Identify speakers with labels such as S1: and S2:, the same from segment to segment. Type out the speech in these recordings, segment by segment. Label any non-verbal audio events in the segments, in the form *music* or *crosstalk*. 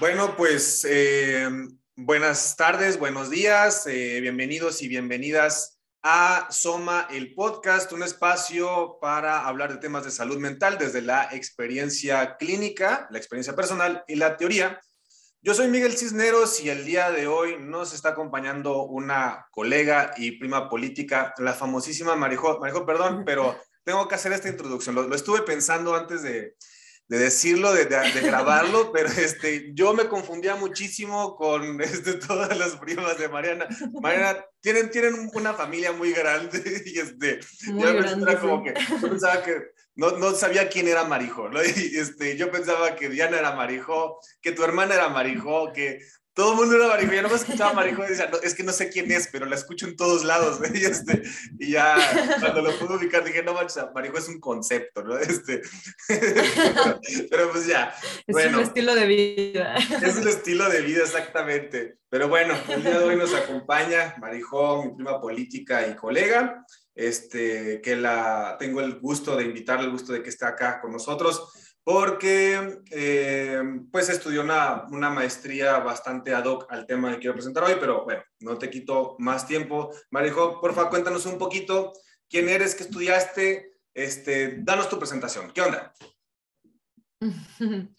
S1: Bueno, pues eh, buenas tardes, buenos días, eh, bienvenidos y bienvenidas a Soma, el podcast, un espacio para hablar de temas de salud mental desde la experiencia clínica, la experiencia personal y la teoría. Yo soy Miguel Cisneros y el día de hoy nos está acompañando una colega y prima política, la famosísima Marijo, Marijo, perdón, pero tengo que hacer esta introducción. lo estuve pensando antes de, de decirlo, de, de, grabarlo, *laughs* pero este, yo me confundía muchísimo con *laughs* este, todas las primas de Mariana. Mariana, tienen, tienen una familia muy grande *laughs* y este, muy grande, como que, yo pensaba que no, no, sabía quién era Marijo, ¿no? Y este, yo pensaba que Diana era Marijo, que tu hermana era Marijo, que todo el mundo era Marijo, ya no me escuchaba Marijo y decía, no, es que no sé quién es, pero la escucho en todos lados, *laughs* y, este, y ya cuando lo pude ubicar dije, no manches, Marijo es un concepto, ¿no? *laughs* Este, *laughs* pero, pues ya.
S2: Es un estilo de vida.
S1: Es un estilo de vida, exactamente. Pero bueno, el día de hoy nos acompaña Marijo, mi prima política y colega, este, que la tengo el gusto de invitarle, el gusto de que esté acá con nosotros porque eh, pues estudió una, una, maestría bastante ad hoc al tema que quiero presentar hoy, pero bueno, no te quito más tiempo. Marijo, porfa, cuéntanos un poquito quién eres, qué estudiaste, este, danos tu presentación. ¿Qué onda? *laughs*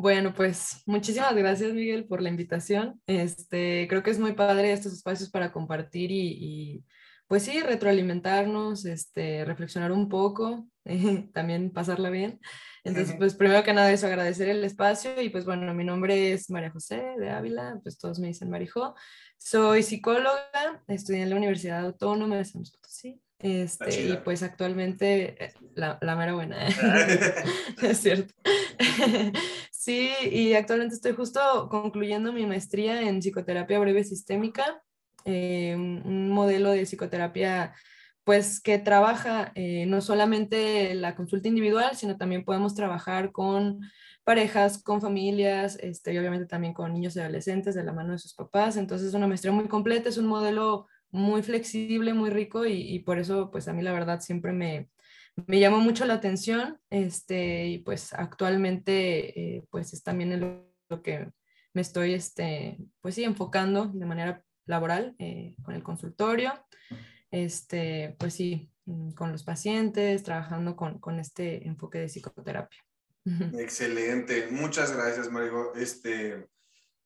S2: Bueno, pues muchísimas gracias, Miguel, por la invitación. Este, creo que es muy padre estos espacios para compartir y, y pues sí, retroalimentarnos, este, reflexionar un poco, *laughs* también pasarla bien. Entonces, pues primero que nada eso, agradecer el espacio y pues bueno, mi nombre es María José de Ávila, pues todos me dicen Marijo. Soy psicóloga, estudié en la Universidad Autónoma de San Luis Potosí. Este, y pues actualmente, eh, la, la mera buena, ¿eh? *laughs* *laughs* es cierto. sí, y actualmente estoy justo concluyendo mi maestría en psicoterapia breve sistémica, eh, un modelo de psicoterapia pues que trabaja eh, no solamente la consulta individual, sino también podemos trabajar con parejas, con familias, este, y obviamente también con niños y adolescentes de la mano de sus papás. Entonces es una maestría muy completa, es un modelo muy flexible, muy rico y, por eso pues a mí la verdad siempre me, me llamó mucho la atención este, y pues actualmente eh, pues es también lo, que me estoy este, pues sí enfocando de manera laboral eh, con el consultorio este, pues sí, mm, con los pacientes, trabajando con, con este enfoque de psicoterapia.
S1: Excelente, muchas gracias, Marigo. Este,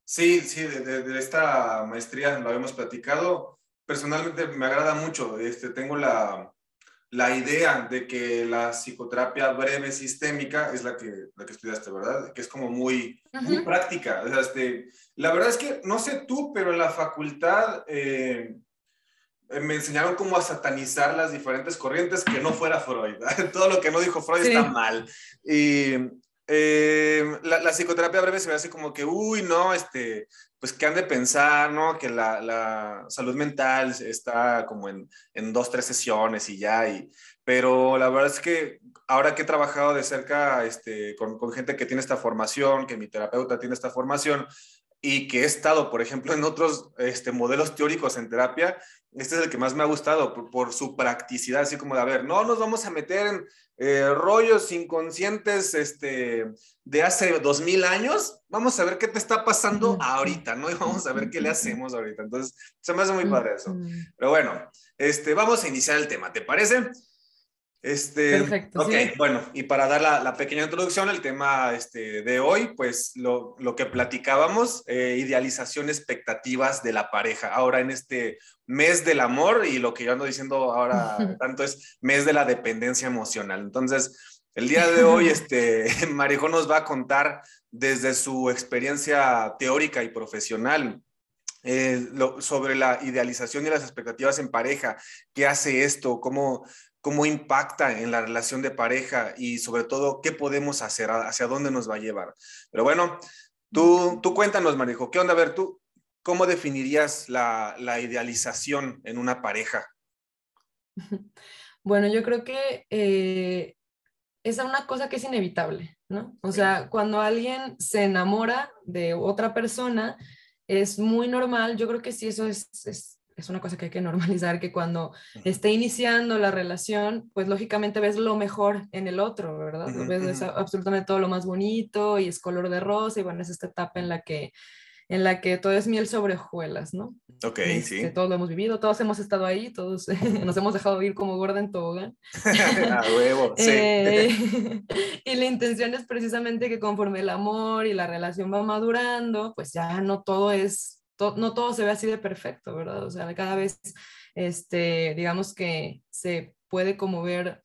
S1: sí, sí, de, esta maestría lo habíamos platicado. Personalmente me agrada mucho. Este, tengo la, la idea de que la psicoterapia breve sistémica es la que, la que estudiaste, ¿verdad? Que es como muy, muy práctica. O sea, este, la verdad es que, no sé tú, pero en la facultad eh, me enseñaron cómo a satanizar las diferentes corrientes que no fuera Freud. *laughs* Todo lo que no dijo Freud está mal. Y eh, la, psicoterapia breve se ve así como que, uy, no, este, pues que han de pensar, ¿no? Que la, la salud mental está como en, en, dos, tres sesiones y ya. Y, pero la verdad es que ahora que he trabajado de cerca este, con, con gente que tiene esta formación, que mi terapeuta tiene esta formación, y que he estado, por ejemplo, en otros este, modelos teóricos en terapia, este es el que más me ha gustado por, su practicidad, así como de, a ver, no nos vamos a meter en eh, rollos inconscientes este, de hace dos mil años, vamos a ver qué te está pasando ahorita, ¿no? Y vamos a ver qué le hacemos ahorita. Entonces, se me hace muy padre eso. Pero bueno, este, vamos a iniciar el tema, ¿te parece? Este, Perfecto. Ok, bueno, y para dar la, pequeña introducción, el tema este, de hoy, pues lo, lo que platicábamos, eh, idealización, expectativas de la pareja. Ahora en este mes del amor y lo que yo ando diciendo ahora *laughs* tanto es mes de la dependencia emocional. Entonces, el día de hoy, *laughs* este, *laughs* Marijo nos va a contar desde su experiencia teórica y profesional eh, sobre la idealización y las expectativas en pareja, qué hace esto, cómo, cómo impacta en la relación de pareja y sobre todo qué podemos hacer, hacia dónde nos va a llevar. Pero bueno, tú, tú cuéntanos, Marijo, ¿qué onda? A ver, tú, ¿cómo definirías la, idealización en una pareja? *laughs*
S2: Bueno, yo creo que eh, es una cosa que es inevitable, ¿no? O sea, cuando alguien se enamora de otra persona, es muy normal, yo creo que sí, eso es es una cosa que hay que normalizar, que cuando esté iniciando la relación, pues lógicamente ves lo mejor en el otro, ¿verdad? ves absolutamente todo lo más bonito y es color de rosa y bueno, es esta etapa en la que en la que todo es miel sobre hojuelas, ¿no?
S1: Ok,
S2: este,
S1: sí.
S2: Todos lo hemos vivido, todos hemos estado ahí, todos *laughs* nos hemos dejado ir como gorda en tobogán. *laughs*
S1: A huevo, sí.
S2: Eh, *laughs* y la intención es precisamente que conforme el amor y la relación va madurando, pues ya no todo es, no todo se ve así de perfecto, ¿verdad? O sea, cada vez, este, digamos que se puede como ver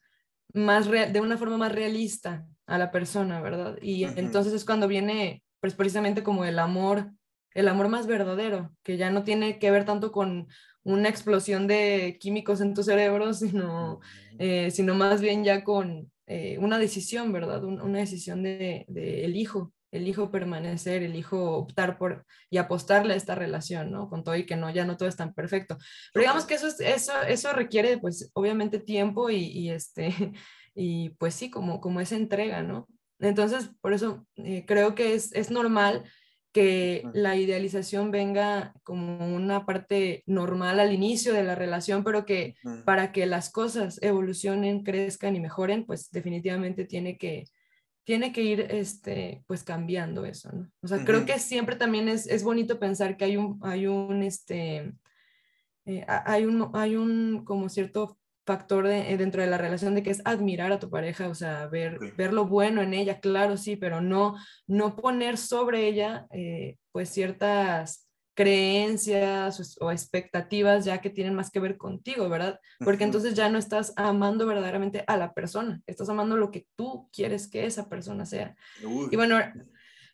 S2: más de una forma más realista a la persona, ¿verdad? Y entonces es cuando viene, pues precisamente como el amor el amor más verdadero, que ya no tiene que ver tanto con una explosión de químicos en tu cerebro, sino, eh, sino más bien ya con eh, una decisión, ¿verdad? una decisión de, de elijo, elijo permanecer, elijo optar por y apostarle a esta relación, ¿no? Con todo y que no, ya no todo es tan perfecto. Pero digamos que eso, eso, eso requiere, pues, obviamente tiempo y, este, *laughs* y pues sí, como, como esa entrega, ¿no? Entonces, por eso eh, creo que es, es normal que la idealización venga como una parte normal al inicio de la relación, pero que para que las cosas evolucionen, crezcan y mejoren, pues definitivamente tiene que, tiene que ir este, pues cambiando eso, ¿no? O sea, creo que siempre también es, es, bonito pensar que hay un, hay un, este, eh, hay un, hay un como cierto factor de, eh, dentro de la relación de que es admirar a tu pareja, o sea, ver, ver lo bueno en ella, claro, sí, pero no, no poner sobre ella eh, pues ciertas creencias o, expectativas ya que tienen más que ver contigo, ¿verdad? Porque entonces ya no estás amando verdaderamente a la persona, estás amando lo que tú quieres que esa persona sea. Y bueno,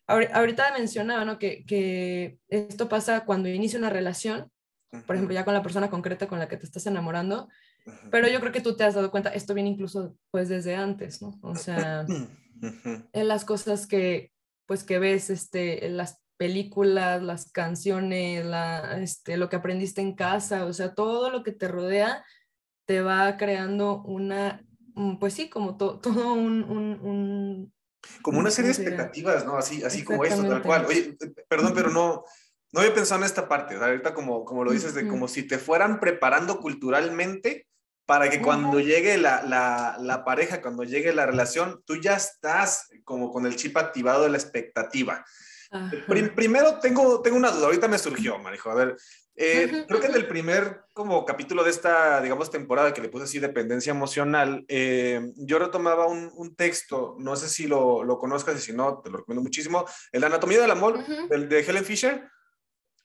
S2: ahorita mencionaba, ¿no? Que, que esto pasa cuando inicia una relación, por ejemplo, ya con la persona concreta con la que te estás enamorando, pero yo creo que tú te has dado cuenta, esto viene incluso pues desde antes, ¿no? O sea, *clears throat* en las cosas que pues que ves, este, las películas, las canciones, la, este, lo que aprendiste en casa, o sea, todo lo que te rodea te va creando una, mm, pues sí, como *laughs* todo un, un,
S1: Como una serie de expectativas, ¿no? Así, así como esto, tal cual. Oye, perdón, pero no, no había pensado en esta parte, ahorita como, como lo dices, de como si te fueran preparando culturalmente para que cuando llegue la, la, la, pareja, cuando llegue la relación, tú ya estás como con el chip activado de la expectativa. Primero tengo, tengo una duda, ahorita me surgió, Marijo. A ver, eh, creo que en el primer como capítulo de esta, digamos, temporada que le puse así dependencia emocional, eh, yo retomaba un, un, texto, no sé si lo, lo, conozcas y si no, te lo recomiendo muchísimo, El Anatomía del Amor, de Helen Fisher.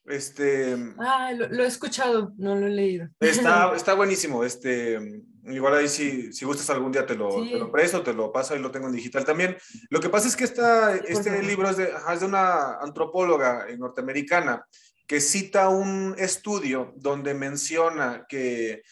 S1: Este,
S2: ah, lo, he escuchado, no lo he leído.
S1: Está, *laughs* está buenísimo. Este, igual ahí si, si gustas algún día te lo, te lo presto, te lo paso y lo tengo en digital también. Lo que pasa es que esta, este libro es de, es de una antropóloga norteamericana que cita un estudio donde menciona que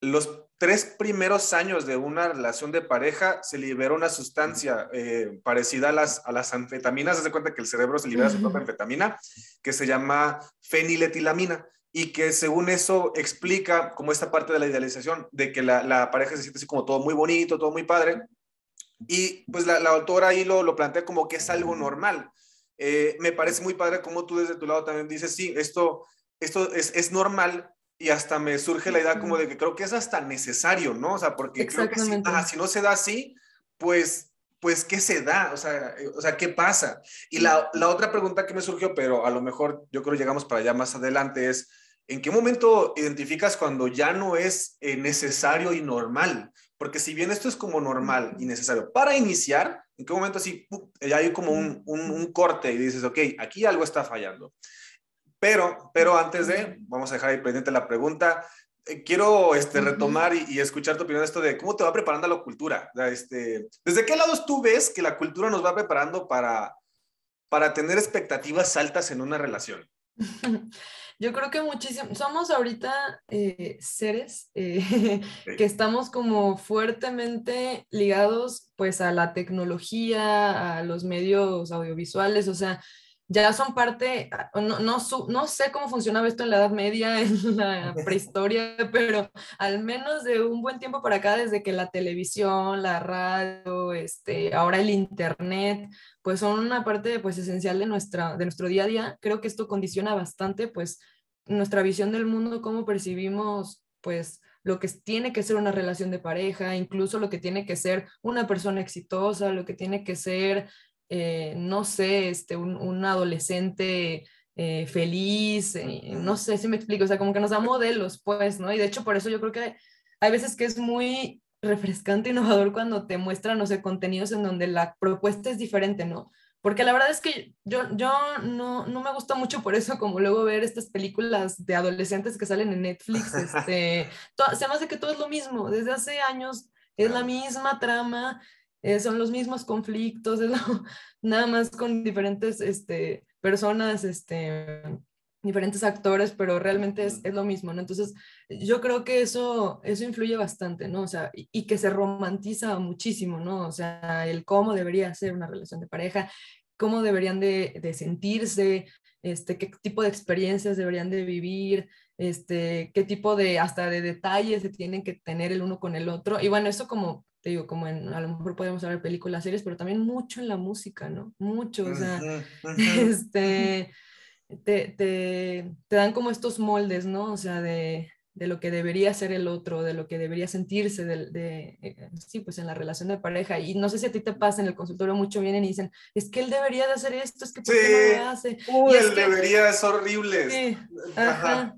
S1: los tres primeros años de una relación de pareja se libera una sustancia eh, parecida a las, a las anfetaminas. Se cuenta que el cerebro se libera su propia anfetamina, que se llama feniletilamina y que según eso explica como esta parte de la idealización, de que la, la pareja se siente así como todo muy bonito, todo muy padre. Y pues la, la autora ahí lo, lo, plantea como que es algo normal. Eh, me parece muy padre como tú desde tu lado también dices, sí, esto, esto es, es normal y hasta me surge la idea como de que creo que es hasta necesario, ¿no? O sea, porque creo que si, si, no se da así, pues, pues, ¿qué se da? O sea, eh, o sea ¿qué pasa? Y la, la, otra pregunta que me surgió, pero a lo mejor yo creo llegamos para allá más adelante, es, ¿en qué momento identificas cuando ya no es eh, necesario y normal? Porque si bien esto es como normal y necesario para iniciar, ¿en qué momento así ya hay como un, un, un corte y dices, ok, aquí algo está fallando? Pero, pero antes de, vamos a dejar ahí pendiente la pregunta. Eh, quiero este, retomar y, escuchar tu opinión de esto de cómo te va preparando la cultura. Este, ¿Desde qué lados tú ves que la cultura nos va preparando para, para tener expectativas altas en una relación? *laughs*
S2: Yo creo que muchísimo, somos ahorita eh, seres eh, *laughs* que estamos como fuertemente ligados pues a la tecnología, a los medios audiovisuales, o sea, ya son parte, ah, no, no, no, sé cómo funcionaba esto en la Edad Media, *laughs* en la prehistoria, pero al menos de un buen tiempo para acá, desde que la televisión, la radio, este, ahora el Internet, pues son una parte pues esencial de, nuestra, de nuestro día a día, creo que esto condiciona bastante pues nuestra visión del mundo, cómo percibimos, pues, lo que tiene que ser una relación de pareja, incluso lo que tiene que ser una persona exitosa, lo que tiene que ser, eh, no sé, este, un, adolescente eh, feliz, eh, no sé si me explico, o sea, como que nos da modelos, pues, ¿no? Y de hecho, por eso yo creo que hay veces que es muy refrescante, *laughs* innovador cuando te muestran, no sé, contenidos en donde la propuesta es diferente, ¿no? Porque la verdad es que yo, yo no, no me gusta mucho por eso, como luego ver estas películas de adolescentes que salen en Netflix. *laughs* Este, se me hace que todo es lo mismo. Desde hace años es la misma trama, eh, son los mismos conflictos, *laughs* es nada más con diferentes este, personas, este, diferentes actores, pero realmente es, es, lo mismo, ¿no? Entonces, yo creo que eso, eso influye bastante, ¿no? O sea, y, y, que se romantiza muchísimo, ¿no? O sea, el cómo debería ser una relación de pareja, cómo deberían de, de sentirse, este, qué tipo de experiencias deberían de vivir, este, qué tipo de, hasta de detalles se tienen que tener el uno con el otro. Y bueno, eso como, te digo, como en, a lo mejor podemos ver películas, series, pero también mucho en la música, ¿no? Mucho, o sea, *laughs* este te, te, te, dan como estos moldes, ¿no? O sea, de, de, lo que debería ser el otro, de lo que debería sentirse, de, de, eh, sí, pues en la relación de pareja. Y no sé si a ti te pasa en el consultorio, mucho vienen y dicen, es que él debería de hacer esto, es que ¿por qué no lo hace?
S1: Uy, él debería, es horrible.
S2: Sí, ajá.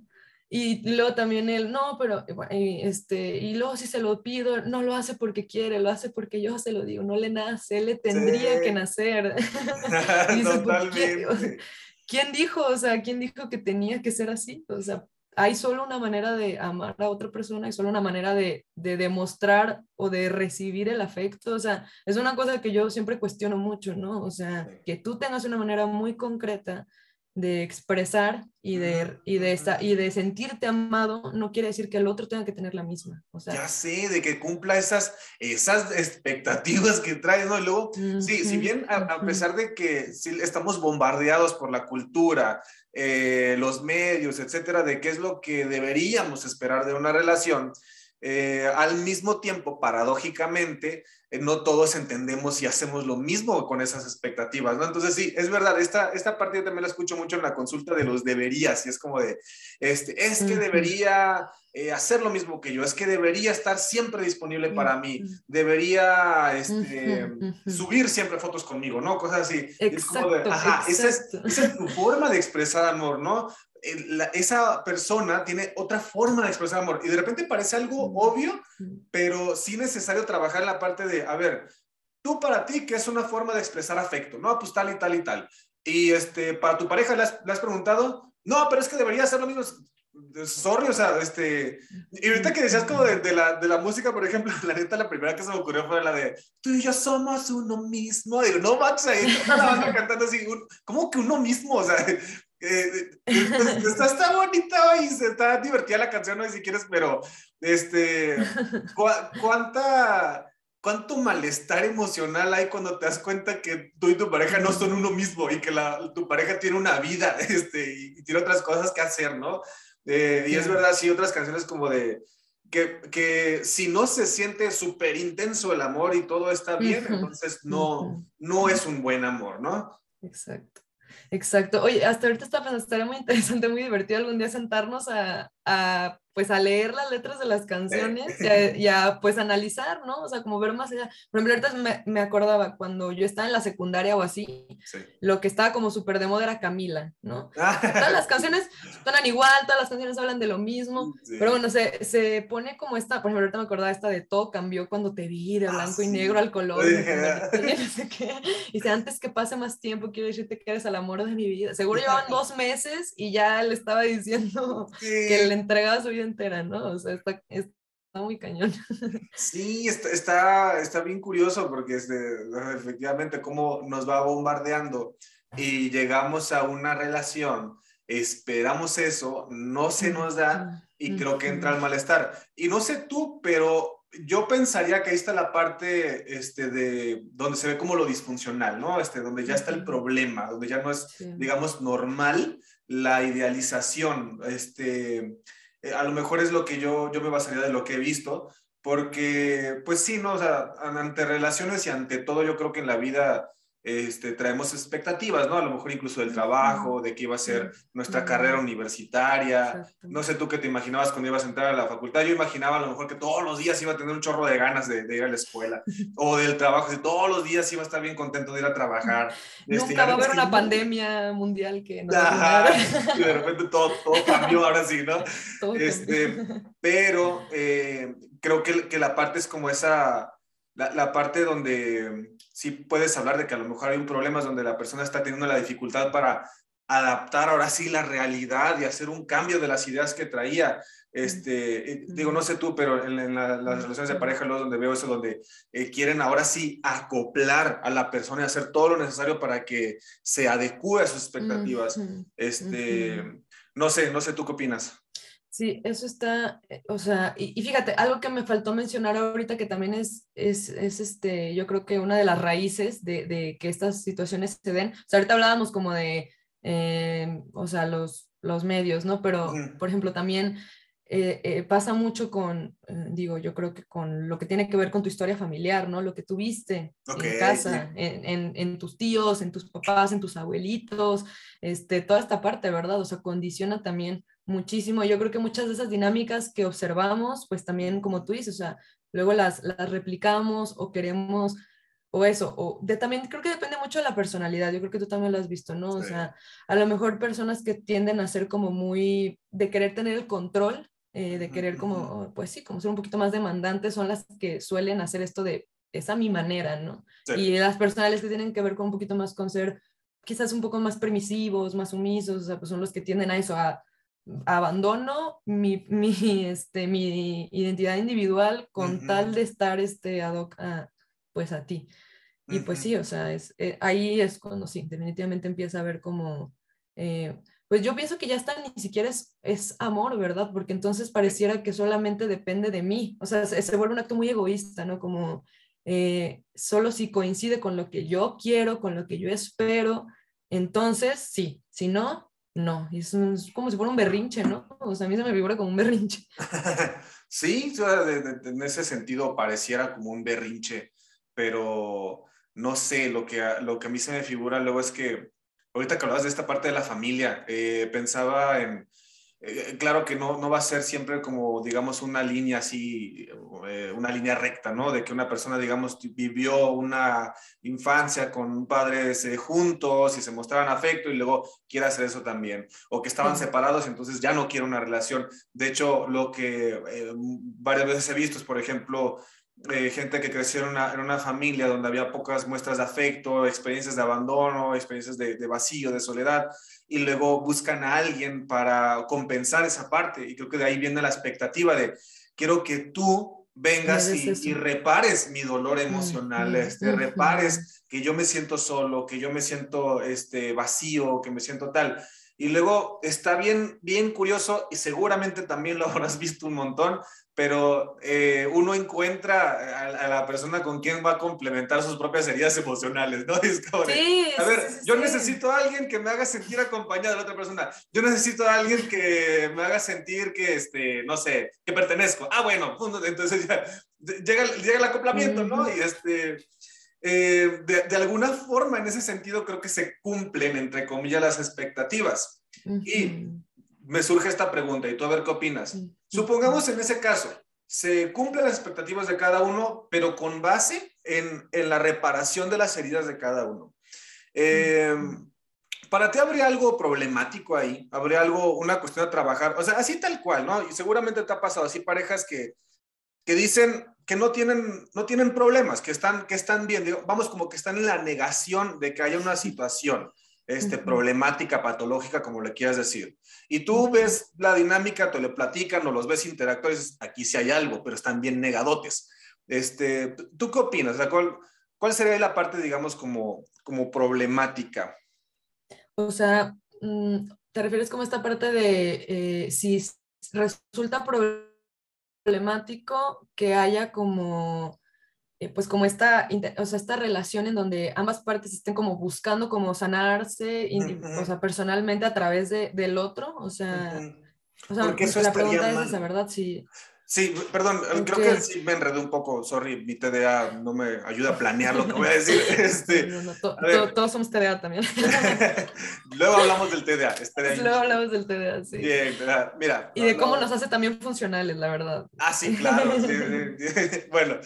S2: Y luego también él, no, pero y este, y luego si se lo pido, no lo hace porque quiere, lo hace porque yo se lo digo, no le nace, él le tendría que nacer. *laughs* *laughs* y Totalmente. ¿quién dijo? O sea, ¿quién dijo que tenía que ser así? O sea, hay solo una manera de amar a otra persona, hay solo una manera de, de, demostrar o de recibir el afecto. O sea, es una cosa que yo siempre cuestiono mucho, ¿no? O sea, que tú tengas una manera muy concreta de expresar y de, y, de esta, y de sentirte amado no quiere decir que el otro tenga que tener la misma. O sea,
S1: ya sé, de que cumpla esas, esas expectativas que trae, ¿no? Y luego, sí, si bien a, pesar de que sí, estamos bombardeados por la cultura, eh, los medios, etcétera, de qué es lo que deberíamos esperar de una relación, eh, al mismo tiempo, paradójicamente, no todos entendemos y hacemos lo mismo con esas expectativas, ¿no? Entonces, sí, es verdad, esta, esta parte yo también la escucho mucho en la consulta de los deberías, y es como de, este, es que debería eh, hacer lo mismo que yo, es que debería estar siempre disponible para mí, debería este, subir siempre fotos conmigo, ¿no? Cosas así. es como de, ajá, esa es, esa es tu forma de expresar amor, ¿no? esa persona tiene otra forma de expresar amor y de repente parece algo obvio, pero sí necesario trabajar en la parte de, a ver, tú para ti, ¿qué es una forma de expresar afecto? No, pues tal y tal y tal. Y este, para tu pareja, ¿le has, preguntado? No, pero es que debería ser lo mismo. Sorry, o sea, este. Y ahorita que decías como de, la, de la música, por ejemplo, *laughs* la neta, la primera que se me ocurrió fue la de tú y yo somos uno mismo. Digo, no manches, ahí la cantando así, ¿cómo que uno mismo? O sea, *laughs* eh, está, está bonita y está divertida la canción, no sé si quieres, pero este, ¿cuánta, ¿cuánto malestar emocional hay cuando te das cuenta que tú y tu pareja no son uno mismo y que la, tu pareja tiene una vida *laughs* este, y, tiene otras cosas que hacer, ¿no? Eh, y es verdad, sí, otras canciones como de, que, que, si no se siente súper intenso el amor y todo está bien, entonces no, no es un buen amor, ¿no?
S2: Exacto. Exacto. Oye, hasta ahorita está pensando, estaría muy *laughs* interesante, muy divertido algún día sentarnos a, a pues a leer las letras de las canciones *laughs* y a, pues analizar, ¿no? O sea, como ver más allá. Por ejemplo, ahorita me, me acordaba cuando yo estaba en la secundaria o así, lo que estaba como súper de moda era Camila, ¿no? todas las *laughs* canciones suenan igual, todas las canciones hablan de lo mismo, pero bueno, se, se, pone como esta, por ejemplo, ahorita me acordaba esta de todo cambió cuando te vi, de ah, blanco y negro al color, y no sé qué. Y dice, antes que pase más tiempo, quiero decirte que eres el amor de mi vida. Seguro llevaban *laughs* dos meses y ya le estaba diciendo que le entregaba su vida entera, ¿no? O sea, está, está muy cañón. *laughs*
S1: Sí, está, está, está bien curioso porque este, efectivamente cómo nos va bombardeando y llegamos a una relación, esperamos eso, no se nos da y creo que entra el malestar. Y no sé tú, pero yo pensaría que ahí está la parte este, de donde se ve como lo disfuncional, ¿no? Este, donde ya está el problema, donde ya no es, digamos, normal la idealización. Este, eh, a lo mejor es lo que yo, yo me basaría de lo que he visto, porque pues sí, ¿no? O sea, ante relaciones y ante todo yo creo que en la vida este, traemos expectativas, ¿no? A lo mejor incluso del trabajo, de qué iba a ser nuestra carrera universitaria. No sé tú qué te imaginabas cuando ibas a entrar a la facultad. Yo imaginaba a lo mejor que todos los días iba a tener un chorro de ganas de, ir a la escuela *laughs* o del trabajo, que todos los días iba a estar bien contento de ir a trabajar. *laughs*
S2: Este, Nunca va a haber una pandemia mundial que
S1: no y de repente todo, todo cambió ahora sí, ¿no? *laughs* este, pero eh, creo que, que la parte es como esa la, parte donde sí puedes hablar de que a lo mejor hay un problema donde la persona está teniendo la dificultad para adaptar ahora sí la realidad y hacer un cambio de las ideas que traía. Este, eh, digo, no sé tú, pero en, las relaciones de pareja, luego donde veo eso, donde eh, quieren ahora sí acoplar a la persona y hacer todo lo necesario para que se adecue a sus expectativas. Este, no sé, no sé tú qué opinas.
S2: Sí, eso está, eh, o sea, y, fíjate, algo que me faltó mencionar ahorita que también es, es, es, este, yo creo que una de las raíces de, de que estas situaciones se den, o sea, ahorita hablábamos como de, eh, o sea, los, los medios, ¿no? Pero, por ejemplo, también eh, pasa mucho con, digo, yo creo que con lo que tiene que ver con tu historia familiar, ¿no? Lo que tuviste en casa, en, en, en, tus tíos, en tus papás, en tus abuelitos, este, toda esta parte, ¿verdad? O sea, condiciona también muchísimo. Yo creo que muchas de esas dinámicas que observamos, pues también, como tú dices, o sea, luego las, las replicamos o queremos, o eso, o de, también creo que depende mucho de la personalidad, yo creo que tú también lo has visto, ¿no? O sea, a lo mejor personas que tienden a ser como muy, de querer tener el control, eh, de querer como, pues sí, como ser un poquito más demandantes, son las que suelen hacer esto de, esa mi manera, ¿no? Y las personales que tienen que ver con un poquito más con ser quizás un poco más permisivos, más sumisos, o sea, pues son los que tienden a eso, a abandono mi, *laughs* mi, este, mi identidad individual con tal de estar este, ad hoc a, pues a ti. Y pues sí, o sea, es, eh, ahí es cuando sí, definitivamente empieza a ver como, eh, pues yo pienso que ya está, ni siquiera es, es, amor, ¿verdad? Porque entonces pareciera que solamente depende de mí, o sea, se, vuelve un acto muy egoísta, ¿no? Como eh, solo si coincide con lo que yo quiero, con lo que yo espero, entonces sí, si no, no, es, como si fuera un berrinche, ¿no? O sea, a mí se me figura como un berrinche. *laughs*
S1: sí, en ese sentido pareciera como un berrinche, pero no sé, lo que, lo que a mí se me figura luego es que, ahorita que hablabas de esta parte de la familia, eh, pensaba en, eh, claro que no, no va a ser siempre como, digamos, una línea así, eh, una línea recta, ¿no? De que una persona, digamos, vivió una infancia con padres eh, juntos y se mostraban afecto y luego quiere hacer eso también. O que estaban separados, entonces ya no quiere una relación. De hecho, lo que varias veces he visto es, por ejemplo, gente que creció en una, en una, familia donde había pocas muestras de afecto, experiencias de abandono, experiencias de, de vacío, de soledad y luego buscan a alguien para compensar esa parte. Y creo que de ahí viene la expectativa de, quiero que tú vengas y, repares mi dolor emocional, este, repares que yo me siento solo, que yo me siento este, vacío, que me siento tal. Y luego está bien, bien curioso y seguramente también lo *laughs* habrás visto un montón, pero eh, uno encuentra a, la persona con quien va a complementar sus propias heridas emocionales, ¿no? *laughs* Es como sí, a ver, yo necesito a alguien que me haga sentir acompañado de la otra persona. Yo necesito a alguien que me haga sentir que, este, no sé, que pertenezco. Ah, bueno, entonces ya llega, llega el acoplamiento, ¿no? Y este, eh, de, de, alguna forma, en ese sentido, creo que se cumplen, entre comillas, las expectativas. Y me surge esta pregunta, y tú a ver qué opinas. Supongamos en ese caso, se cumplen las expectativas de cada uno, pero con base en, en la reparación de las heridas de cada uno. Em, para ti habría algo problemático ahí, habría algo, una cuestión a trabajar, o sea, así tal cual, ¿no? Y seguramente te ha pasado así parejas que, que dicen que no tienen, no tienen problemas, que están, que están bien, vamos como que están en la negación de que haya una situación este, problemática, patológica, como le quieras decir. Y tú ves la dinámica, te le platican o los ves interactuar aquí sí hay algo, pero están bien negadotes. Este, ¿Tú qué opinas? ¿cuál, ¿Cuál sería la parte, digamos, como, como problemática?
S2: O sea, mm, ¿te refieres como esta parte de eh, si resulta problemático que haya como eh, pues como esta, o sea, esta relación en donde ambas partes estén como buscando como sanarse, o sea, personalmente a través de, del otro, o sea, o sea
S1: Porque eso
S2: la pregunta es esa, ¿verdad? Sí.
S1: Sí, perdón, creo que sí me enredé un poco, sorry, mi TDA no me ayuda a planear lo que voy a *laughs* decir. Este,
S2: todos somos TDA también. *laughs* *laughs*
S1: Luego hablamos del TDA.
S2: Luego hablamos del TDA, sí.
S1: Bien, mira.
S2: Y de cómo nos hace también funcionales, la verdad.
S1: Ah, sí, claro. bueno,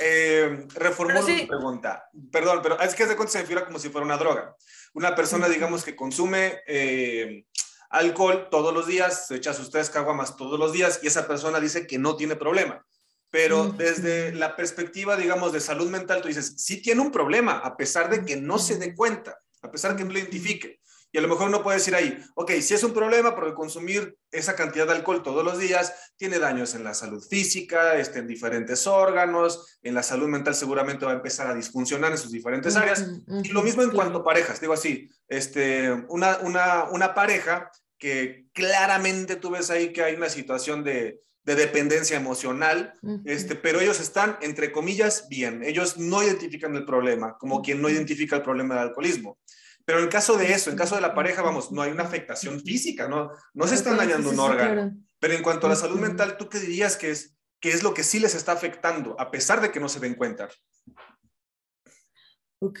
S1: eh, reformulo mi pregunta. Perdón, pero es que se me como si fuera una droga. Una persona, digamos, que consume... Eh, alcohol todos los días, se echa sus tres caguamas todos los días y esa persona dice que no tiene problema. Pero desde la perspectiva, digamos, de salud mental, tú dices, sí tiene un problema, a pesar de que no se dé cuenta, a pesar de que no lo identifique. Y a lo mejor uno puede decir ahí, ok, si es un problema porque consumir esa cantidad de alcohol todos los días tiene daños en la salud física, este, en diferentes órganos, en la salud mental seguramente va a empezar a disfuncionar en sus diferentes áreas. Y lo mismo en cuanto a parejas, digo así, este, una, una, una pareja que claramente tú ves ahí que hay una situación de, dependencia emocional, este, pero ellos están, entre comillas, bien. Ellos no identifican el problema, como quien no identifica el problema del alcoholismo. Pero en caso de eso, en caso de la pareja, vamos, no hay una afectación física, no, no se están dañando un órgano. Pero en cuanto a la salud mental, ¿tú qué dirías que es, que es lo que sí les está afectando, a pesar de que no se den cuenta?
S2: Ok,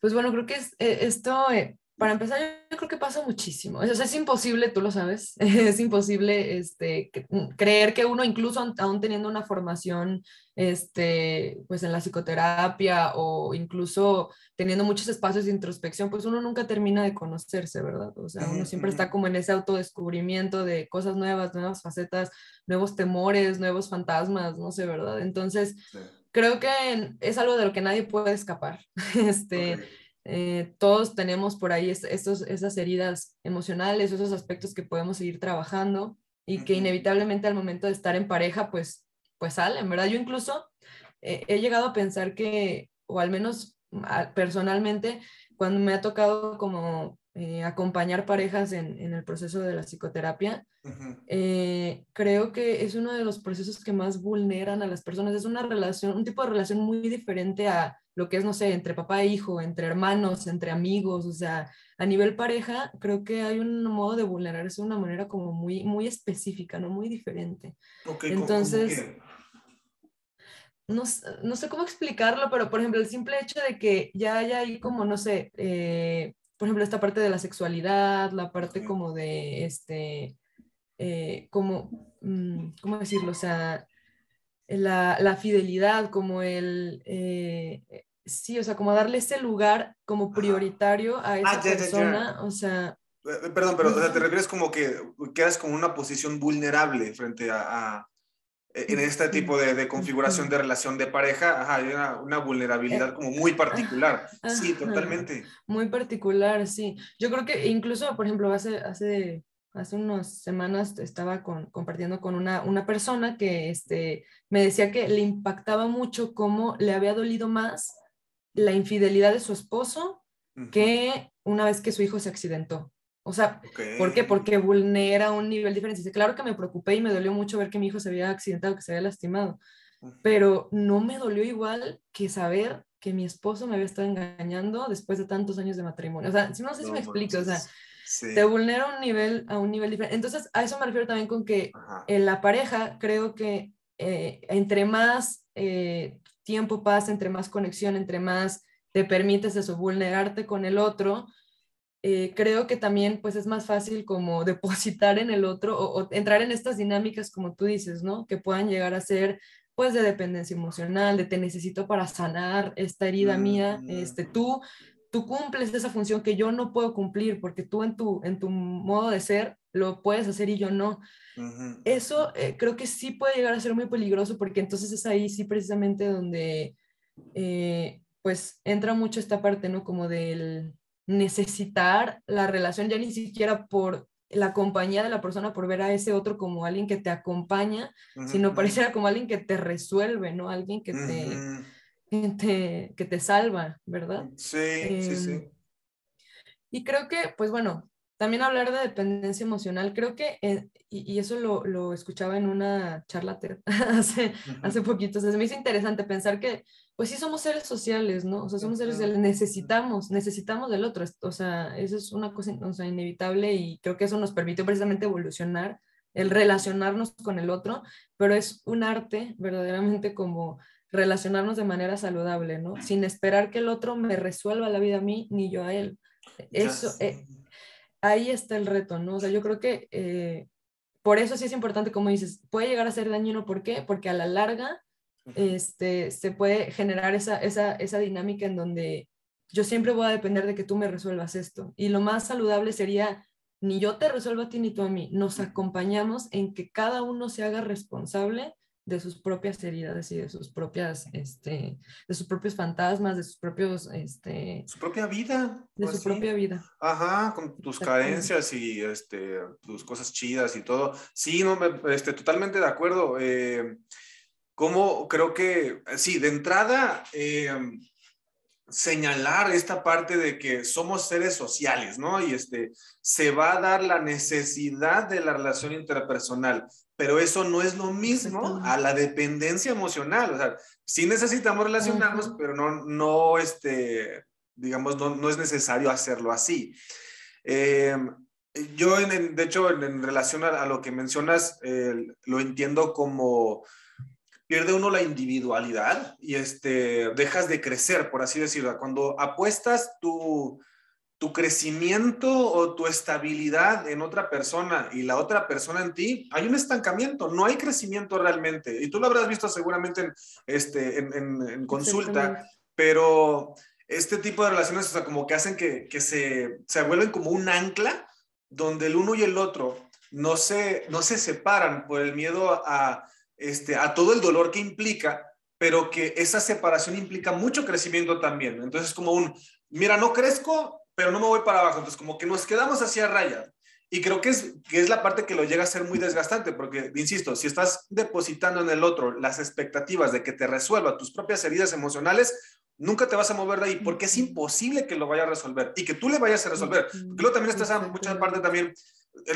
S2: pues bueno, creo que es, eh, esto eh, para empezar, yo creo que pasa muchísimo. O sea, es imposible, tú lo sabes, *laughs* es imposible este, mm, creer que uno, incluso aún teniendo una formación este, pues en la psicoterapia o incluso teniendo muchos espacios de introspección, pues uno nunca termina de conocerse, ¿verdad? O sea, uno siempre está como en ese autodescubrimiento de cosas nuevas, nuevas facetas, nuevos temores, nuevos fantasmas, no sé, ¿verdad? Entonces, creo que es algo de lo que nadie puede escapar. *laughs* Este, eh, todos tenemos por ahí estos, esas heridas emocionales, esos aspectos que podemos seguir trabajando y que inevitablemente al momento de estar en pareja, pues, pues salen, ¿verdad? Yo incluso eh, he llegado a pensar que, o al menos personalmente, cuando me ha tocado como eh, acompañar parejas en, en, el proceso de la psicoterapia, creo que es uno de los procesos que más vulneran a las personas. Es una relación, un tipo de relación muy diferente a lo que es, no sé, entre papá e hijo, entre hermanos, entre amigos, o sea, a nivel pareja, creo que hay un modo de vulnerarse de una manera como muy, muy específica, ¿no? Muy diferente. Entonces, no, no, sé cómo explicarlo, pero por ejemplo, el simple hecho de que ya haya ahí como, no sé, eh, por ejemplo, esta parte de la sexualidad, la parte como de, este, eh, como, mm, ¿cómo decirlo? O sea, la, fidelidad, como el, eh, sí, o sea, como darle ese lugar como prioritario a esa ah, persona, o sea...
S1: Eh, perdón, pero te refieres como que quedas como una posición vulnerable frente a, en este tipo de, configuración de relación de pareja, ajá, hay una, vulnerabilidad eh, como muy particular. sí, totalmente.
S2: Muy particular, sí. Yo creo que incluso, por ejemplo, hace, hace hace unas semanas estaba compartiendo con una, una, persona que este, me decía que le impactaba mucho cómo le había dolido más la infidelidad de su esposo que una vez que su hijo se accidentó. O sea, ¿por qué? Porque vulnera un nivel diferente. Dice, claro que me preocupé y me dolió mucho ver que mi hijo se había accidentado, que se había lastimado, pero no me dolió igual que saber que mi esposo me había estado engañando después de tantos años de matrimonio. O sea, no sé si me explico, o sea, te vulnera un nivel, a un nivel diferente. Entonces, a eso me refiero también con que en la pareja creo que eh, entre más eh, tiempo pasa, entre más conexión, entre más te permites eso, vulnerarte con el otro, eh, creo que también pues es más fácil como *laughs* depositar en el otro o, entrar en estas dinámicas como tú dices, ¿no? Que puedan llegar a ser pues de dependencia emocional, de te necesito para sanar esta herida mía, este, tú tú cumples esa función que yo no puedo cumplir porque tú en tu, en tu modo de ser lo puedes hacer y yo no. Eso eh, creo que sí puede llegar a ser muy peligroso porque entonces es ahí sí precisamente donde eh, pues entra mucho esta parte, ¿no? Como del necesitar la relación ya ni siquiera por la compañía de la persona, por ver a ese otro como alguien que te acompaña, sino pareciera como alguien que te resuelve, ¿no? Alguien que te que *laughs* te, que te salva, ¿verdad?
S1: Sí, sí, sí.
S2: Em, y creo que, pues bueno, también hablar de dependencia emocional, creo que, eh, y, eso lo, lo, escuchaba en una charla *laughs* hace, hace poquito, o sea, se me hizo interesante pensar que, pues sí somos seres sociales, ¿no? O sea, somos seres sociales, necesitamos, necesitamos del otro, o sea, eso es una cosa o sea, inevitable y creo que eso nos permitió precisamente evolucionar el relacionarnos con el otro, pero es un arte verdaderamente como relacionarnos de manera saludable, ¿no? Sin esperar que el otro me resuelva la vida a mí ni yo a él. Eso, eh, ahí está el reto, ¿no? O sea, yo creo que eh, por eso sí es importante, como dices, puede llegar a ser dañino, ¿por qué? Porque a la larga este, se puede generar esa, esa, esa dinámica en donde yo siempre voy a depender de que tú me resuelvas esto. Y lo más saludable sería, ni yo te resuelvo a ti ni tú a mí, nos acompañamos en que cada uno se haga responsable de sus propias heridas y de sus propias, este, de sus propios fantasmas, de sus propios, este...
S1: Su propia vida.
S2: De su propia vida.
S1: Ajá, con tus carencias y, este, tus cosas chidas y todo. Sí, no, me, este, totalmente de acuerdo. Eh, como creo que, sí, de entrada, eh, señalar esta parte de que somos seres sociales, ¿no? Y este, se va a dar la necesidad de la relación interpersonal, pero eso no es lo mismo a la dependencia emocional, o sea, sí necesitamos relacionarnos, pero no, no, este, digamos, no, no es necesario hacerlo así. Eh, yo, en, de hecho, en, relación a, lo que mencionas, eh, lo entiendo como pierde uno la individualidad y este, dejas de crecer, por así decirlo. Cuando apuestas tu, tu crecimiento o tu estabilidad en otra persona y la otra persona en ti, hay un estancamiento, no hay crecimiento realmente. Y tú lo habrás visto seguramente en, este, en, consulta, pero este tipo de relaciones, o sea, como que hacen que, que se, se vuelven como un ancla donde el uno y el otro no se, no se separan por el miedo a este, a todo el dolor que implica, pero que esa separación implica mucho crecimiento también. Entonces, como un, mira, no crezco, pero no me voy para abajo. Entonces, como que nos quedamos hacia raya. Y creo que es, que es la parte que lo llega a ser muy desgastante, porque, insisto, si estás depositando en el otro las expectativas de que te resuelva tus propias heridas emocionales, nunca te vas a mover de ahí, porque es imposible que lo vaya a resolver y que tú le vayas a resolver. Porque luego también estás en mucha parte también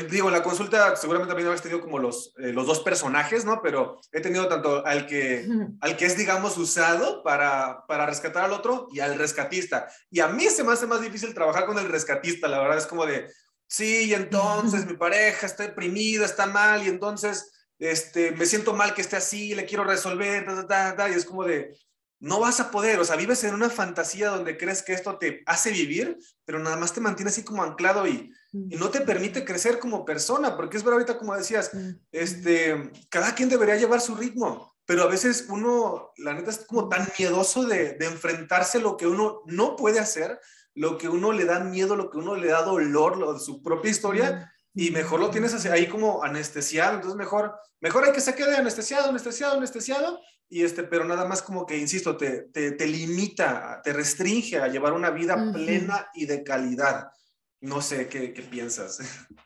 S1: digo, en la consulta seguramente también habéis tenido como los, eh, los dos personajes, ¿no? Pero he tenido tanto al que, al que es, digamos, usado para, para rescatar al otro y al rescatista. Y a mí se me hace más difícil trabajar con el rescatista, la verdad es como de, sí, y entonces mi pareja está deprimida, está mal, y entonces este, me siento mal que esté así, le quiero resolver, y es como de, no vas a poder, o sea, vives en una fantasía donde crees que esto te hace vivir, pero nada más te mantiene así como anclado y, y no te permite crecer como persona, porque es verdad ahorita como decías, este, cada quien debería llevar su ritmo, pero a veces uno, la neta, es como tan miedoso de, de enfrentarse lo que uno no puede hacer, lo que uno le da miedo, lo que uno le da dolor, lo de su propia historia, y mejor lo tienes ahí como anestesiado, entonces mejor, mejor hay que se quede anestesiado, anestesiado, anestesiado, y este, pero nada más como que, insisto, te, te, te limita, te restringe a llevar una vida plena y de calidad. No sé qué, qué piensas. *laughs*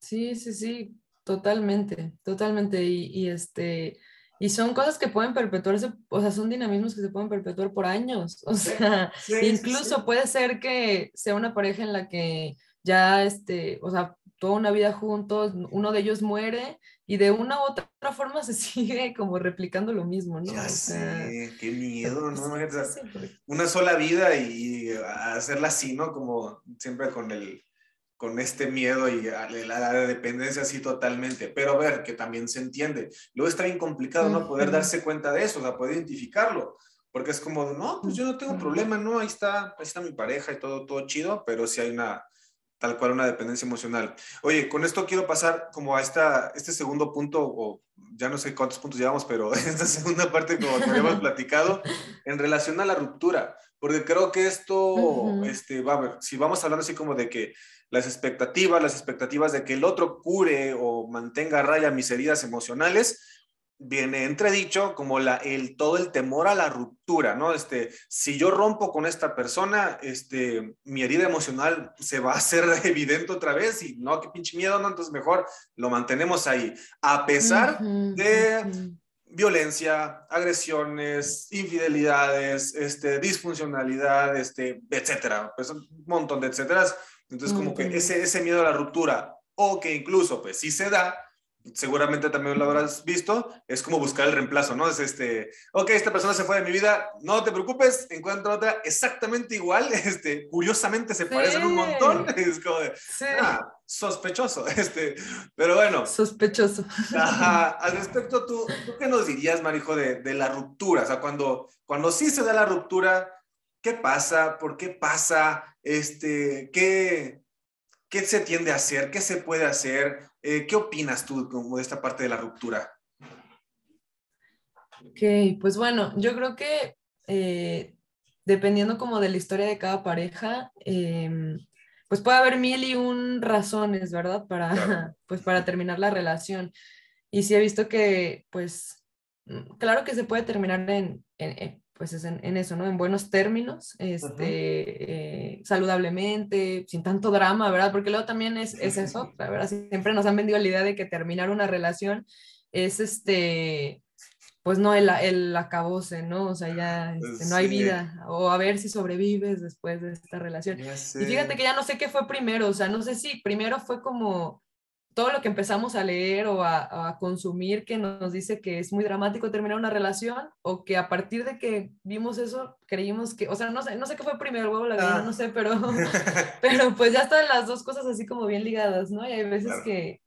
S2: Sí, sí, sí, totalmente, totalmente. Y, y, este, y son cosas que pueden perpetuarse, o sea, son dinamismos que se pueden perpetuar por años. *laughs* O sea, incluso puede ser que sea una pareja en la que ya, este, o sea, toda una vida juntos, uno de ellos muere y de una u otra forma se *laughs* sigue como replicando lo mismo, ¿no?
S1: Ya qué miedo, ¿no? Una sola vida y hacerla así, ¿no? Como siempre con el con este miedo y la, dependencia así totalmente, pero a ver, que también se entiende. Luego está bien complicado, ¿no? Poder darse cuenta de eso, o sea, poder identificarlo, porque es como, no, pues yo no tengo problema, ¿no? Ahí está, ahí está mi pareja y todo, todo chido, pero si hay una, tal cual una dependencia emocional. Oye, con esto quiero pasar como a esta, este segundo punto, o ya no sé cuántos puntos llevamos, pero *laughs* esta segunda parte como que habíamos *laughs* platicado, en relación a la ruptura, porque creo que esto, este, va a ver, si vamos hablando así como de que las expectativas, las expectativas de que el otro cure o mantenga a raya mis heridas emocionales, viene entredicho como la, el, todo el temor a la ruptura, ¿no? Este, si yo rompo con esta persona, este, mi herida emocional se va a hacer *laughs* evidente otra vez y no, qué pinche miedo, ¿no? Entonces mejor lo mantenemos ahí, a pesar de violencia, agresiones, infidelidades, este, disfuncionalidad, este, etcétera, pues un montón de etcéteras. Entonces como que ese, ese miedo a la ruptura o que incluso pues si se da, seguramente también lo habrás visto, es como buscar el reemplazo, ¿no? Es este, ok, esta persona se fue de mi vida, no te preocupes, encuentro otra exactamente igual, *laughs* este, curiosamente se parecen un montón, *laughs* es como de, ah, sospechoso. *laughs* Este, pero bueno.
S2: Sospechoso.
S1: Ajá. Al respecto, ¿tú, ¿tú qué nos dirías, Marijo, de, de, la ruptura? O sea, cuando, cuando sí se da la ruptura, ¿qué pasa? ¿Por qué pasa? Este, ¿qué, ¿Qué se tiende a hacer? ¿Qué se puede hacer? Eh, ¿Qué opinas tú como de esta parte de la ruptura?
S2: Ok, pues bueno, yo creo que eh, dependiendo como de la historia de cada pareja, em, pues puede haber mil y un razones, ¿verdad? Para, *laughs* pues para terminar la relación. Y sí he visto que, pues, mm, claro que se puede terminar en, pues en, eso, ¿no? En buenos términos, este, eh, saludablemente, sin tanto drama, ¿verdad? Porque luego también es, es eso, ¿verdad? Siempre nos han vendido la idea de que terminar una relación es este, pues no, el, el acabose, ¿no? O sea, ya este, no hay vida, o a ver si sobrevives después de esta relación. Y fíjate que ya no sé qué fue primero, o sea, no sé si primero fue como todo lo que empezamos a leer o a, consumir que nos dice que es muy dramático terminar una relación o que a partir de que vimos eso creímos que, o sea, no sé, no sé qué fue primero, el huevo la gallina, no ah. sé, pero, *laughs* pero pues ya están las dos cosas así como bien ligadas, ¿no? Y hay veces que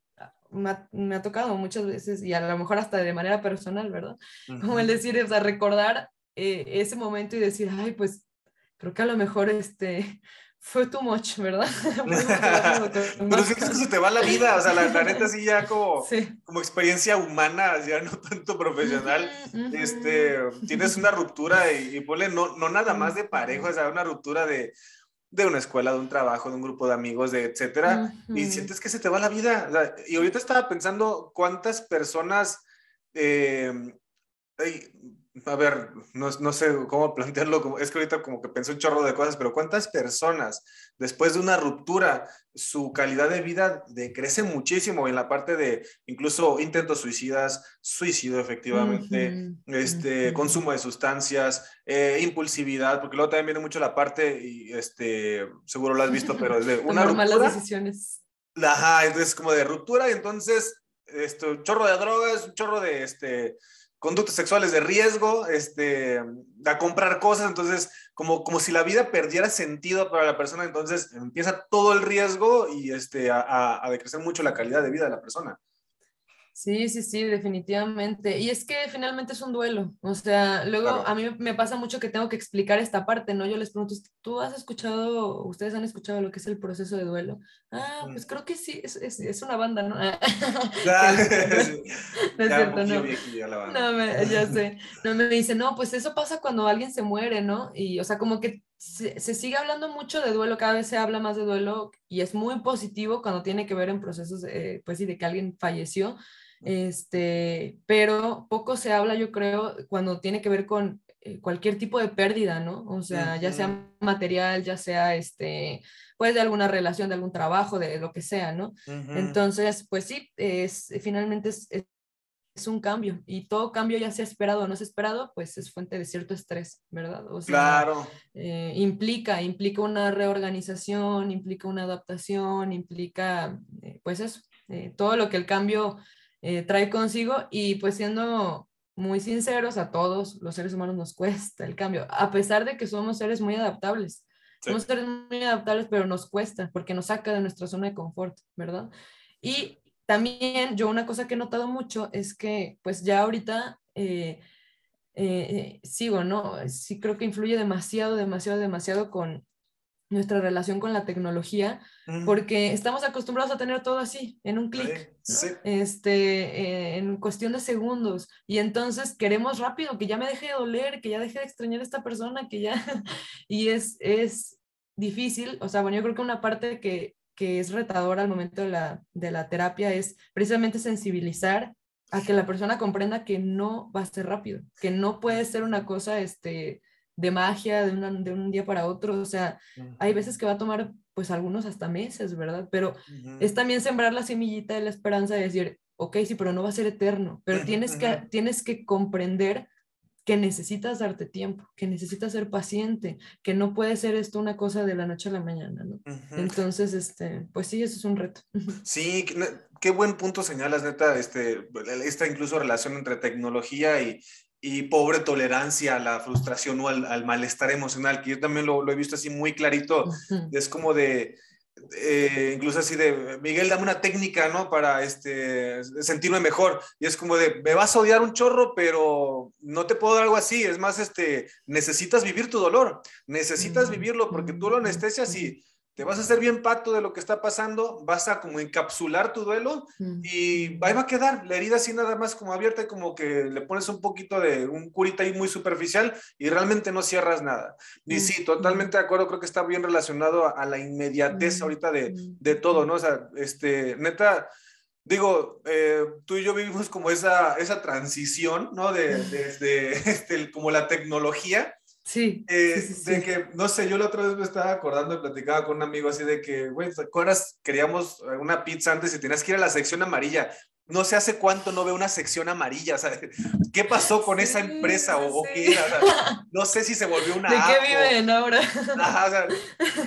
S2: me ha, tocado muchas veces y a lo mejor hasta de manera personal, ¿verdad? Como el decir, o sea, recordar eh, ese momento y decir, ay, pues creo que a lo mejor este fue too much, ¿verdad? *laughs* *laughs*
S1: Pero si que se te va la vida, o sea, la, neta sí ya como, *laughs* como experiencia humana, ya no tanto profesional, este, tienes una ruptura y, y ponle no, no nada más de pareja, o sea, una ruptura de, de una escuela, de un trabajo, de un grupo de amigos, de etcétera, y sientes que se te va la vida. y ahorita estaba pensando cuántas personas, eh, a ver, no, no, sé cómo *laughs* plantearlo, como, es que ahorita como que pensé un chorro de cosas, pero cuántas personas después de una ruptura, su calidad de vida decrece muchísimo en la parte de incluso intentos suicidas, suicidio efectivamente, este, consumo de sustancias, eh, impulsividad, porque luego también viene mucho la parte, y este, seguro lo has visto, pero es de *laughs* una ruptura. malas decisiones. Ajá, entonces como de ruptura y entonces, esto, chorro de drogas, un chorro de, este, conductas sexuales de riesgo, este, a comprar cosas, entonces como, como si la vida perdiera sentido para la persona, entonces empieza todo el riesgo y este, a, a decrecer mucho la calidad de vida de la persona.
S2: Sí, sí, sí, definitivamente. Y es que finalmente es un duelo. O sea, luego a mí me pasa mucho que tengo que explicar esta parte, ¿no? Yo les pregunto, ¿tú has escuchado, ustedes han escuchado lo que es el proceso de duelo? Ah, pues creo que sí, es, es, es una banda, ¿no? *laughs* Claro. *laughs* *laughs* no es cierto, no. No, me, ya sé. No, me dice, no, pues eso pasa cuando alguien se muere, ¿no? Y, o sea, como que se, se, sigue hablando mucho de duelo, cada vez se habla más de duelo y es muy positivo cuando tiene que ver en procesos, pues sí, de que alguien falleció, este, pero poco se habla, yo creo, cuando tiene que ver con eh, cualquier tipo de pérdida, ¿no? O sea, ya sea material, ya sea, este, pues de alguna relación, de algún trabajo, de lo que sea, ¿no? Entonces, pues sí, es, finalmente es, es, un cambio y todo cambio, ya sea esperado o no es esperado, pues es fuente de cierto estrés, ¿verdad? O sea, claro. Eh, implica, implica una reorganización, implica una adaptación, implica, eh, pues eso, todo lo que el cambio eh, trae consigo y pues siendo muy sinceros a todos los seres humanos nos cuesta el cambio, a pesar de que somos seres muy adaptables. Somos seres muy adaptables, pero nos cuesta porque nos saca de nuestra zona de confort, ¿verdad? Y también yo una cosa que he notado mucho es que pues ya ahorita eh, eh, sigo, ¿no? Sí creo que influye demasiado, demasiado, demasiado con nuestra relación con la tecnología, porque estamos acostumbrados a tener todo así, en un clic, este, eh, en cuestión de segundos, y entonces queremos rápido, que ya me deje de doler, que ya deje de extrañar a esta persona, que ya, *laughs* y es, es difícil, o sea, bueno, yo creo que una parte que, que es retadora al momento de la, de la terapia es precisamente sensibilizar a que la persona comprenda que no va a ser rápido, que no puede ser una cosa, este, de magia de, de, un día para otro, o sea, hay veces que va a tomar pues algunos hasta meses, ¿verdad? Pero es también sembrar la semillita de la esperanza de decir, ok, sí, pero no va a ser eterno, pero tienes, que, tienes que comprender que necesitas darte tiempo, que necesitas ser paciente, que no puede ser esto una cosa de la noche a la mañana, ¿no? Entonces, este, pues sí, eso es un reto. *laughs*
S1: Sí, qué buen punto señalas, neta, este, esta incluso relación entre tecnología y, y pobre tolerancia a la frustración o al, malestar emocional, que yo también lo, he visto así muy clarito. Es como de, eh, incluso así de, Miguel, dame una técnica, ¿no? Para este, sentirme mejor. Y es como de, me vas a odiar un chorro, pero no te puedo dar algo así. Es más, este, necesitas vivir tu dolor, necesitas vivirlo porque tú lo anestesias y te vas a hacer bien pato de lo que está pasando, vas a como encapsular tu duelo y ahí va a quedar la herida así nada más como abierta, como que le pones un poquito de un curita ahí muy superficial y realmente no cierras nada. Y sí, totalmente de acuerdo, creo que está bien relacionado a, la inmediatez ahorita de, de, todo, ¿no? O sea, este, neta, digo, eh, tú y yo vivimos como esa, esa transición, ¿no? De, desde *laughs* este, como la tecnología
S2: Sí,
S1: eh,
S2: sí,
S1: De que, no sé, yo la otra vez me estaba acordando y platicaba con un amigo así de que, güey, ¿te acuerdas? Queríamos una pizza antes y tenías que ir a la sección amarilla. No sé hace cuánto no veo una sección amarilla, o sea, ¿qué pasó con esa empresa o, qué era? no sé si se volvió una
S2: ¿De qué viven ahora?
S1: Ajá, o sea,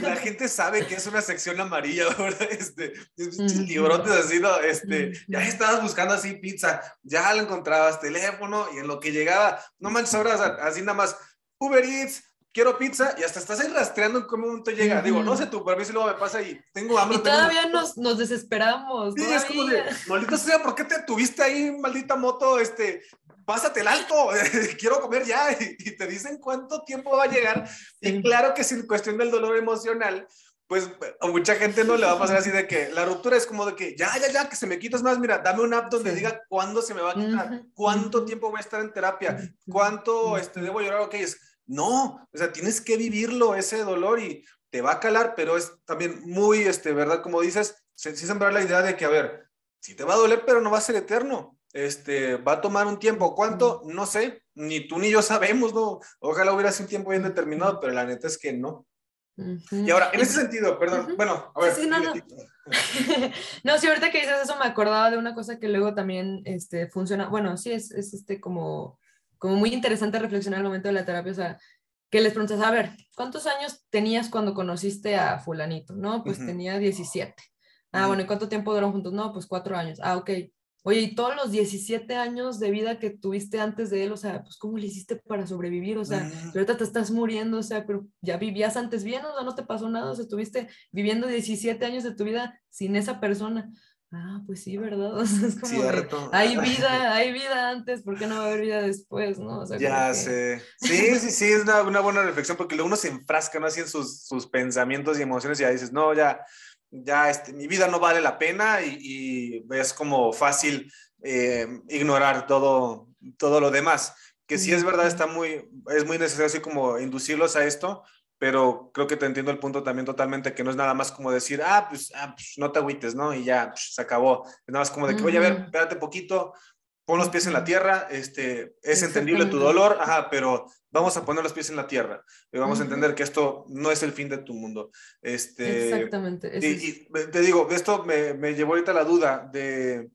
S1: la gente sabe que es una sección amarilla, *laughs* ¿verdad? Este, librotes así, ¿no? Este, ya estabas buscando así pizza, ya lo encontrabas, teléfono, y en lo que llegaba, no manches, ahora así nada más, Uber Eats, quiero pizza, y hasta estás ahí rastreando en qué momento llega. Digo, no sé tú, pero a mí si luego me pasa y tengo hambre.
S2: Y todavía nos, nos, desesperamos.
S1: Sí, es como de, maldita sea, ¿por qué te tuviste ahí, maldita moto? Este, pásate el alto, *laughs* quiero comer ya, *laughs* y, te dicen cuánto tiempo va a llegar. Y claro que sin cuestión del dolor emocional, pues a mucha gente no le va a pasar así de que la ruptura es como de que ya, ya, ya, que se me quitas más, mira, dame un app donde diga cuándo se me va a quitar, cuánto tiempo voy a estar en terapia, cuánto este, debo llorar, ok, es no, o sea, tienes que vivirlo ese dolor y te va a calar, pero es también muy, este, ¿verdad? Como dices, sí sembrar la idea de que, a ver, sí te va a doler, pero no va a ser eterno. Este, va a tomar un tiempo. ¿Cuánto? No sé, ni tú ni yo sabemos, ¿no? Ojalá hubiera sido un tiempo bien determinado, pero la neta es que no. Y ahora, en ese sentido, perdón, bueno, a ver.
S2: Sí, no, no. *laughs* no, sí, ahorita que dices eso me acordaba de una cosa que luego también este, funciona, bueno, sí, es, es este como como muy interesante reflexionar al momento de la terapia, o sea, que les preguntas, a ver, ¿cuántos años tenías cuando conociste a fulanito? No, pues tenía 17. Ah, bueno, ¿y cuánto tiempo duraron juntos? No, pues cuatro años. Ah, ok. Oye, ¿y todos los 17 años de vida que tuviste antes de él, o sea, pues cómo le hiciste para sobrevivir? O sea, ahorita te estás muriendo, o sea, pero ya vivías antes bien, o sea, no te pasó nada, o sea, estuviste viviendo 17 años de tu vida sin esa persona ah, pues sí, ¿verdad? *laughs* es como Cierto. hay *laughs* vida, hay vida antes, ¿por qué no va a haber vida después, no?
S1: ya sé. *laughs* Sí, sí, sí, es una, una, buena reflexión porque uno se enfrasca, ¿no? Así en sus, sus pensamientos y emociones y ya dices, no, ya, ya, este, mi vida no vale la pena y, y es como fácil eh, ignorar todo, todo lo demás. Que sí es verdad, está muy, es muy necesario así como inducirlos a esto, pero creo que te entiendo el punto también totalmente, que no es nada más como decir, ah, pues, ah, pues no te agüites, ¿no? Y ya, pues, se acabó. Es nada más como de que, oye, a ver, espérate poquito, pon los pies en la tierra, este, es entendible tu dolor, ajá, pero vamos a poner los pies en la tierra y vamos a entender que esto no es el fin de tu mundo. Este,
S2: Exactamente.
S1: Y, te digo, esto me, me llevó ahorita la duda de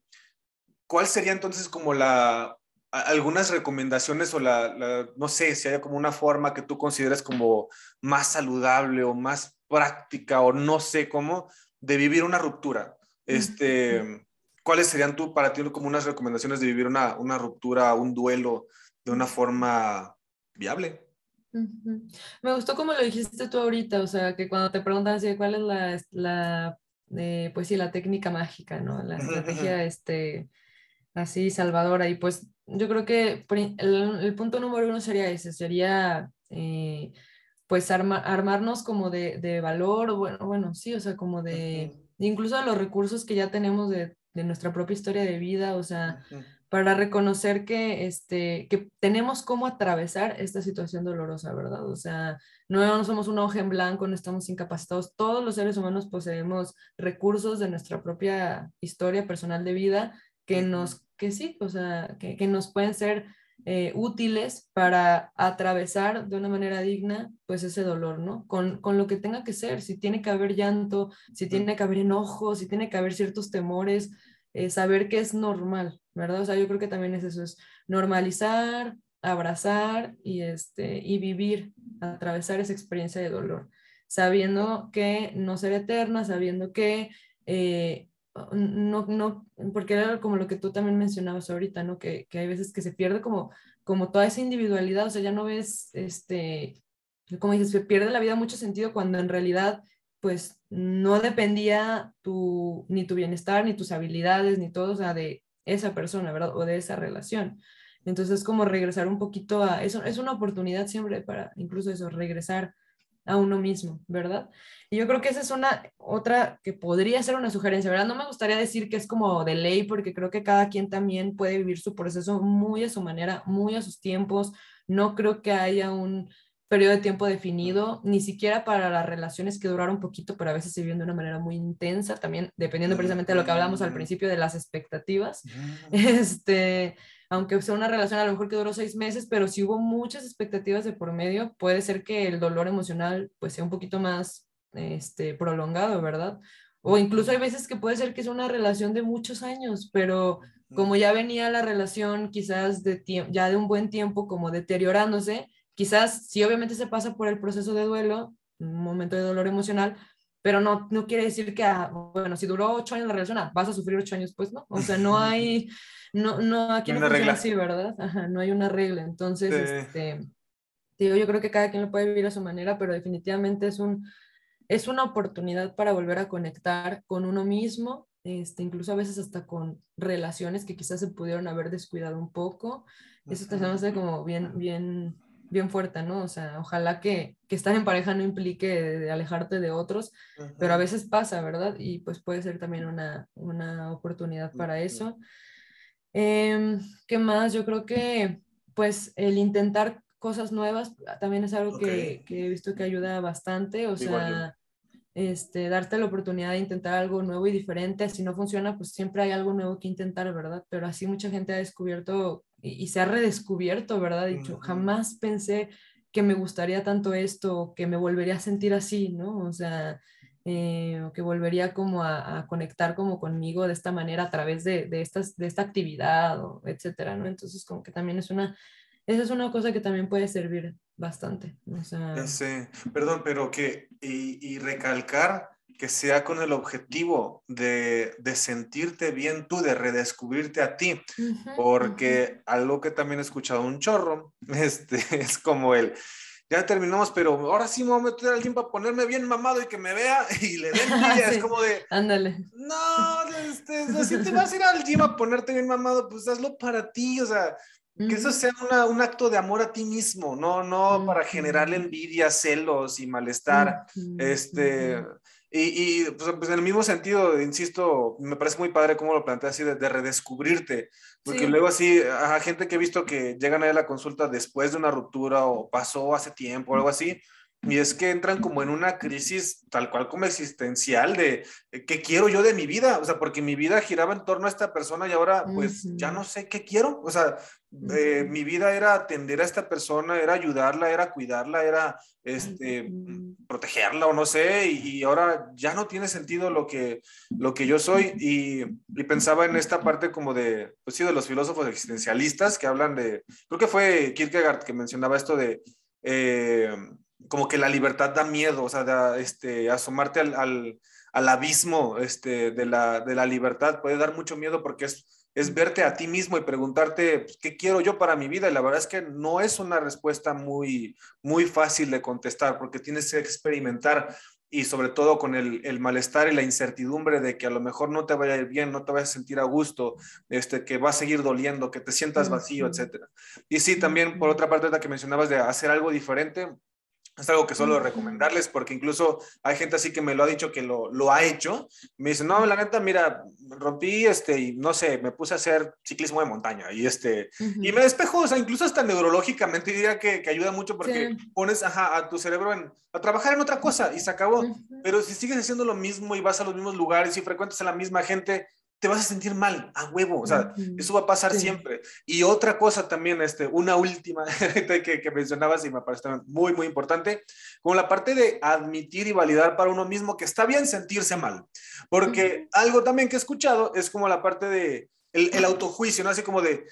S1: cuál sería entonces como la algunas recomendaciones o la, no sé, si hay como una forma que tú consideres como más saludable o más práctica o no sé cómo de vivir una ruptura. Este, ¿Cuáles serían tú para ti como unas recomendaciones de vivir una, una ruptura, un duelo de una forma viable?
S2: Me gustó como lo dijiste tú ahorita, o sea, que cuando te preguntan así, cuál es la, la eh, pues sí, la técnica mágica, ¿no? La estrategia, este, así salvadora. Y pues yo creo que el, punto número uno sería ese, sería eh, pues armarnos como de, valor, o bueno, bueno, sí, o sea, como de, incluso de los recursos que ya tenemos de, nuestra propia historia de vida, o sea, para reconocer que, este, que tenemos cómo atravesar esta situación dolorosa, ¿verdad? O sea, no, no somos una hoja en blanco, no estamos incapacitados, todos los seres humanos poseemos recursos de nuestra propia historia personal de vida que nos, que sí, o sea, que, que nos pueden ser eh, útiles para atravesar de una manera digna, pues ese dolor, ¿no? Con, con, lo que tenga que ser, si tiene que haber llanto, si tiene que haber enojo, si tiene que haber ciertos temores, eh, saber que es normal, ¿verdad? O sea, yo creo que también es eso, es normalizar, abrazar y, este, y vivir, atravesar esa experiencia de dolor, sabiendo que no será eterna, sabiendo que eh, no, no, porque era como lo que tú también mencionabas ahorita, ¿no? Que, que, hay veces que se pierde como, como toda esa individualidad, o sea, ya no ves, este, como dices, se pierde la vida mucho sentido cuando en realidad, pues no dependía tu, ni tu bienestar, ni tus habilidades, ni todo, o sea, de esa persona, ¿verdad? O de esa relación. Entonces, como regresar un poquito a eso, es una oportunidad siempre para incluso eso, regresar a uno mismo, ¿verdad? Y yo creo que esa es una otra que podría ser una sugerencia, ¿verdad? No me gustaría decir que es como de ley, porque creo que cada quien también puede vivir su proceso muy a su manera, muy a sus tiempos. No creo que haya un periodo de tiempo definido, ni siquiera para las relaciones que duraron un poquito, pero a veces se viven de una manera muy intensa, también dependiendo precisamente de lo que hablamos al principio de las expectativas. *laughs* Este, aunque sea una relación a lo mejor que duró seis meses, pero si hubo muchas expectativas de por medio, puede ser que el dolor emocional pues sea un poquito más este, prolongado, ¿verdad? O incluso hay veces que puede ser que sea una relación de muchos años, pero como ya venía la relación quizás de ya de un buen tiempo como deteriorándose, quizás sí obviamente se pasa por el proceso de duelo, un momento de dolor emocional, pero no, no quiere decir que, ah, bueno, si duró ocho años la relación, ah, vas a sufrir ocho años, pues no, o sea, no *laughs* hay, no, no, aquí no, funciona así, ¿verdad? Ajá, no hay una regla, entonces, este, digo, yo creo que cada quien lo puede vivir a su manera, pero definitivamente es un, es una oportunidad para volver a conectar con uno mismo, este, incluso a veces hasta con relaciones que quizás se pudieron haber descuidado un poco, eso te hace como bien, bien bien fuerte, ¿no? O sea, ojalá que, que estar en pareja no implique de, alejarte de otros, pero a veces pasa, ¿verdad? Y pues puede ser también una, una oportunidad para eso. Em, ¿Qué más? Yo creo que pues el intentar cosas nuevas también es algo que, que, he visto que ayuda bastante, o sea, este, darte la oportunidad de intentar algo nuevo y diferente, si no funciona, pues siempre hay algo nuevo que intentar, ¿verdad? Pero así mucha gente ha descubierto y, se ha redescubierto, ¿verdad? Dicho, jamás pensé que me gustaría tanto esto, que me volvería a sentir así, ¿no? O sea, eh, que volvería como a, conectar como conmigo de esta manera a través de, de, estas, de esta actividad, o etcétera, ¿no? Entonces, como que también es una, esa es una cosa que también puede servir bastante. O sea...
S1: Ya sé, perdón, pero que, y, y recalcar que sea con el objetivo de, de, sentirte bien tú, de redescubrirte a ti, porque algo que también he escuchado un chorro, *laughs* este, es como el, ya terminamos, pero ahora sí me voy a meter al gym para ponerme bien mamado y que me vea *laughs* y le den *laughs* es como de,
S2: ándale.
S1: No, este, si te vas a ir al gym a ponerte bien mamado, pues hazlo para ti, o sea, que eso sea un acto de amor a ti mismo, no, no para generarle envidia, celos y malestar, este... Y, pues, pues, en el mismo sentido, insisto, me parece muy padre cómo lo plantea así de, redescubrirte, porque luego así, a gente que he visto que llegan a la consulta después de una ruptura o pasó hace tiempo o algo así, y es que entran como en una crisis tal cual como existencial de eh, qué quiero yo de mi vida, o sea, porque mi vida giraba en torno a esta persona y ahora pues ya no sé qué quiero, o sea, eh, mi vida era atender a esta persona, era ayudarla, era cuidarla, era este, protegerla o no sé, y, ahora ya no tiene sentido lo que, lo que yo soy. Y, y, pensaba en esta parte como de, pues sí, de los filósofos existencialistas que hablan de, creo que fue Kierkegaard que mencionaba esto de... Eh, como que la libertad da miedo, o sea, este, asomarte al, al, al abismo este, de, la, de la libertad puede dar mucho miedo porque es, es verte a ti mismo y preguntarte pues, qué quiero yo para mi vida. Y la verdad es que no es una respuesta muy, muy fácil de contestar porque tienes que experimentar y sobre todo con el, el, malestar y la incertidumbre de que a lo mejor no te vaya a ir bien, no te vayas a sentir a gusto, este, que va a seguir doliendo, que te sientas vacío, etc. Y sí, también por otra parte, la que mencionabas de hacer algo diferente, es algo que suelo recomendarles porque incluso hay gente así que me lo ha dicho que lo, lo ha hecho. Me dice, no, la neta, mira, rompí este y no sé, me puse a hacer ciclismo de montaña y este, y me despejo, o sea, incluso hasta neurológicamente diría que, que ayuda mucho porque pones ajá, a tu cerebro en, a trabajar en otra cosa y se acabó. Pero si sigues haciendo lo mismo y vas a los mismos lugares y frecuentas a la misma gente, te vas a sentir mal, a huevo, o sea, eso va a pasar siempre. Y otra cosa también, este, una última *laughs* que, que mencionabas y me parece muy, muy importante, como la parte de admitir y validar para uno mismo que está bien sentirse mal, porque algo también que he escuchado es como la parte de el, el autojuicio, ¿no? Así como de,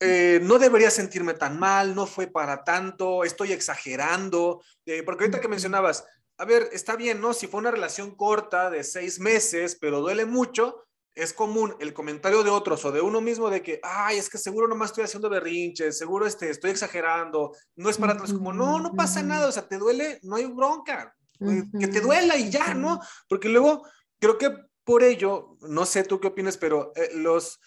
S1: eh, no debería sentirme tan mal, no fue para tanto, estoy exagerando, eh, porque ahorita que mencionabas, a ver, está bien, ¿no? Si fue una relación corta de seis meses, pero duele mucho, es común el comentario de otros o de uno mismo de que, ay, es que seguro nomás estoy haciendo berrinches, seguro este, estoy exagerando, no es para todos, como, no, no pasa nada, o sea, te duele, no hay bronca,
S3: que te duela y ya, ¿no? Porque luego creo que por ello, no sé tú qué opinas, pero eh, los,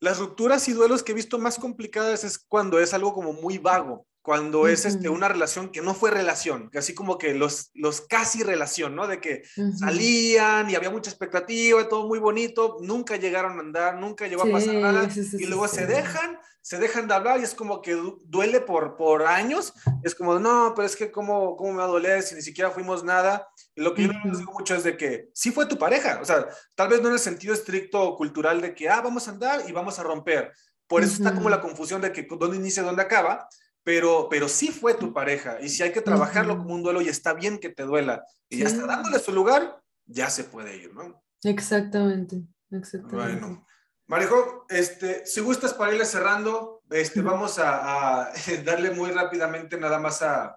S3: las rupturas y duelos que he visto más complicadas es cuando es algo como muy vago, cuando es este, una relación que no fue relación, que así como que los, los casi relación, ¿no? De que salían y había mucha expectativa, todo muy bonito, nunca llegaron a andar, nunca llegó a pasar nada, y luego se dejan, se dejan de hablar y es como que duele por, por años, es como, no, pero es que cómo, cómo me va a doler si ni siquiera fuimos nada. Y lo que yo les digo mucho es de que sí fue tu pareja, o sea, tal vez no en el sentido estricto cultural de que, ah, vamos a andar y vamos a romper. Por eso está como la confusión de que dónde inicia, dónde acaba, pero, pero sí fue tu pareja y si hay que trabajarlo como un duelo y está bien que te duela y ya está dándole su lugar, ya se puede ir, ¿no?
S2: Exactamente, exactamente.
S1: Bueno, Marijo, este, si gustas para irle cerrando, este, vamos a, *laughs* darle muy rápidamente nada más a,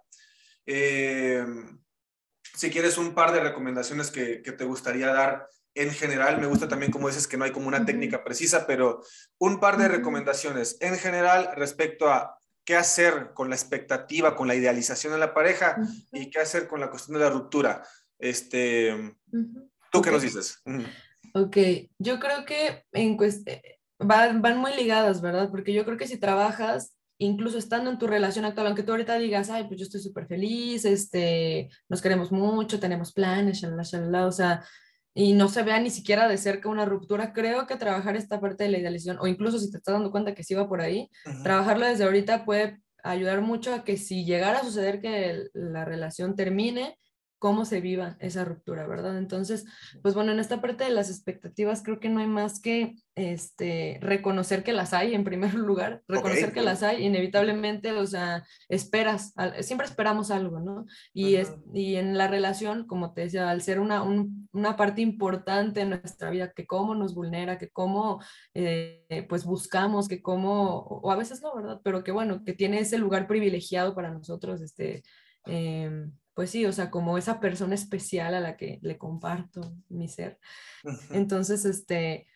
S1: eh, si quieres, un par de recomendaciones que, que te gustaría dar en general, me gusta también como dices que no hay como una técnica precisa, pero un par de recomendaciones. En general respecto a qué hacer con la expectativa, con la idealización de la pareja y qué hacer con la cuestión de la ruptura. Este, ¿Tú qué nos dices?
S2: Ok, yo creo que en eh, van, van muy ligadas, ¿verdad? Porque yo creo que si trabajas, incluso estando en tu relación actual, aunque tú ahorita digas, ay, pues yo estoy súper feliz, este, nos queremos mucho, tenemos planes, shalala, shalala, o sea, y no se vea ni siquiera de cerca una ruptura, creo que trabajar esta parte de la idealización, o incluso si te estás dando cuenta que sí va por ahí, trabajarlo desde ahorita puede ayudar mucho a que si llegara a suceder que la relación termine, cómo se viva esa ruptura, ¿verdad? Entonces, pues bueno, en esta parte de las expectativas creo que no hay más que este, reconocer que las hay en primer *laughs* lugar, reconocer que las hay inevitablemente, o sea, esperas, siempre esperamos algo, ¿no? Y, es, y en la relación, como te decía, al ser una, una parte importante en nuestra vida, que cómo nos vulnera, que cómo eh, pues buscamos, que cómo, o a veces no, ¿verdad? Pero que bueno, que tiene ese lugar privilegiado para nosotros, este... Eh, pues sí, o sea, como esa persona especial a la que le comparto mi ser. Entonces, este,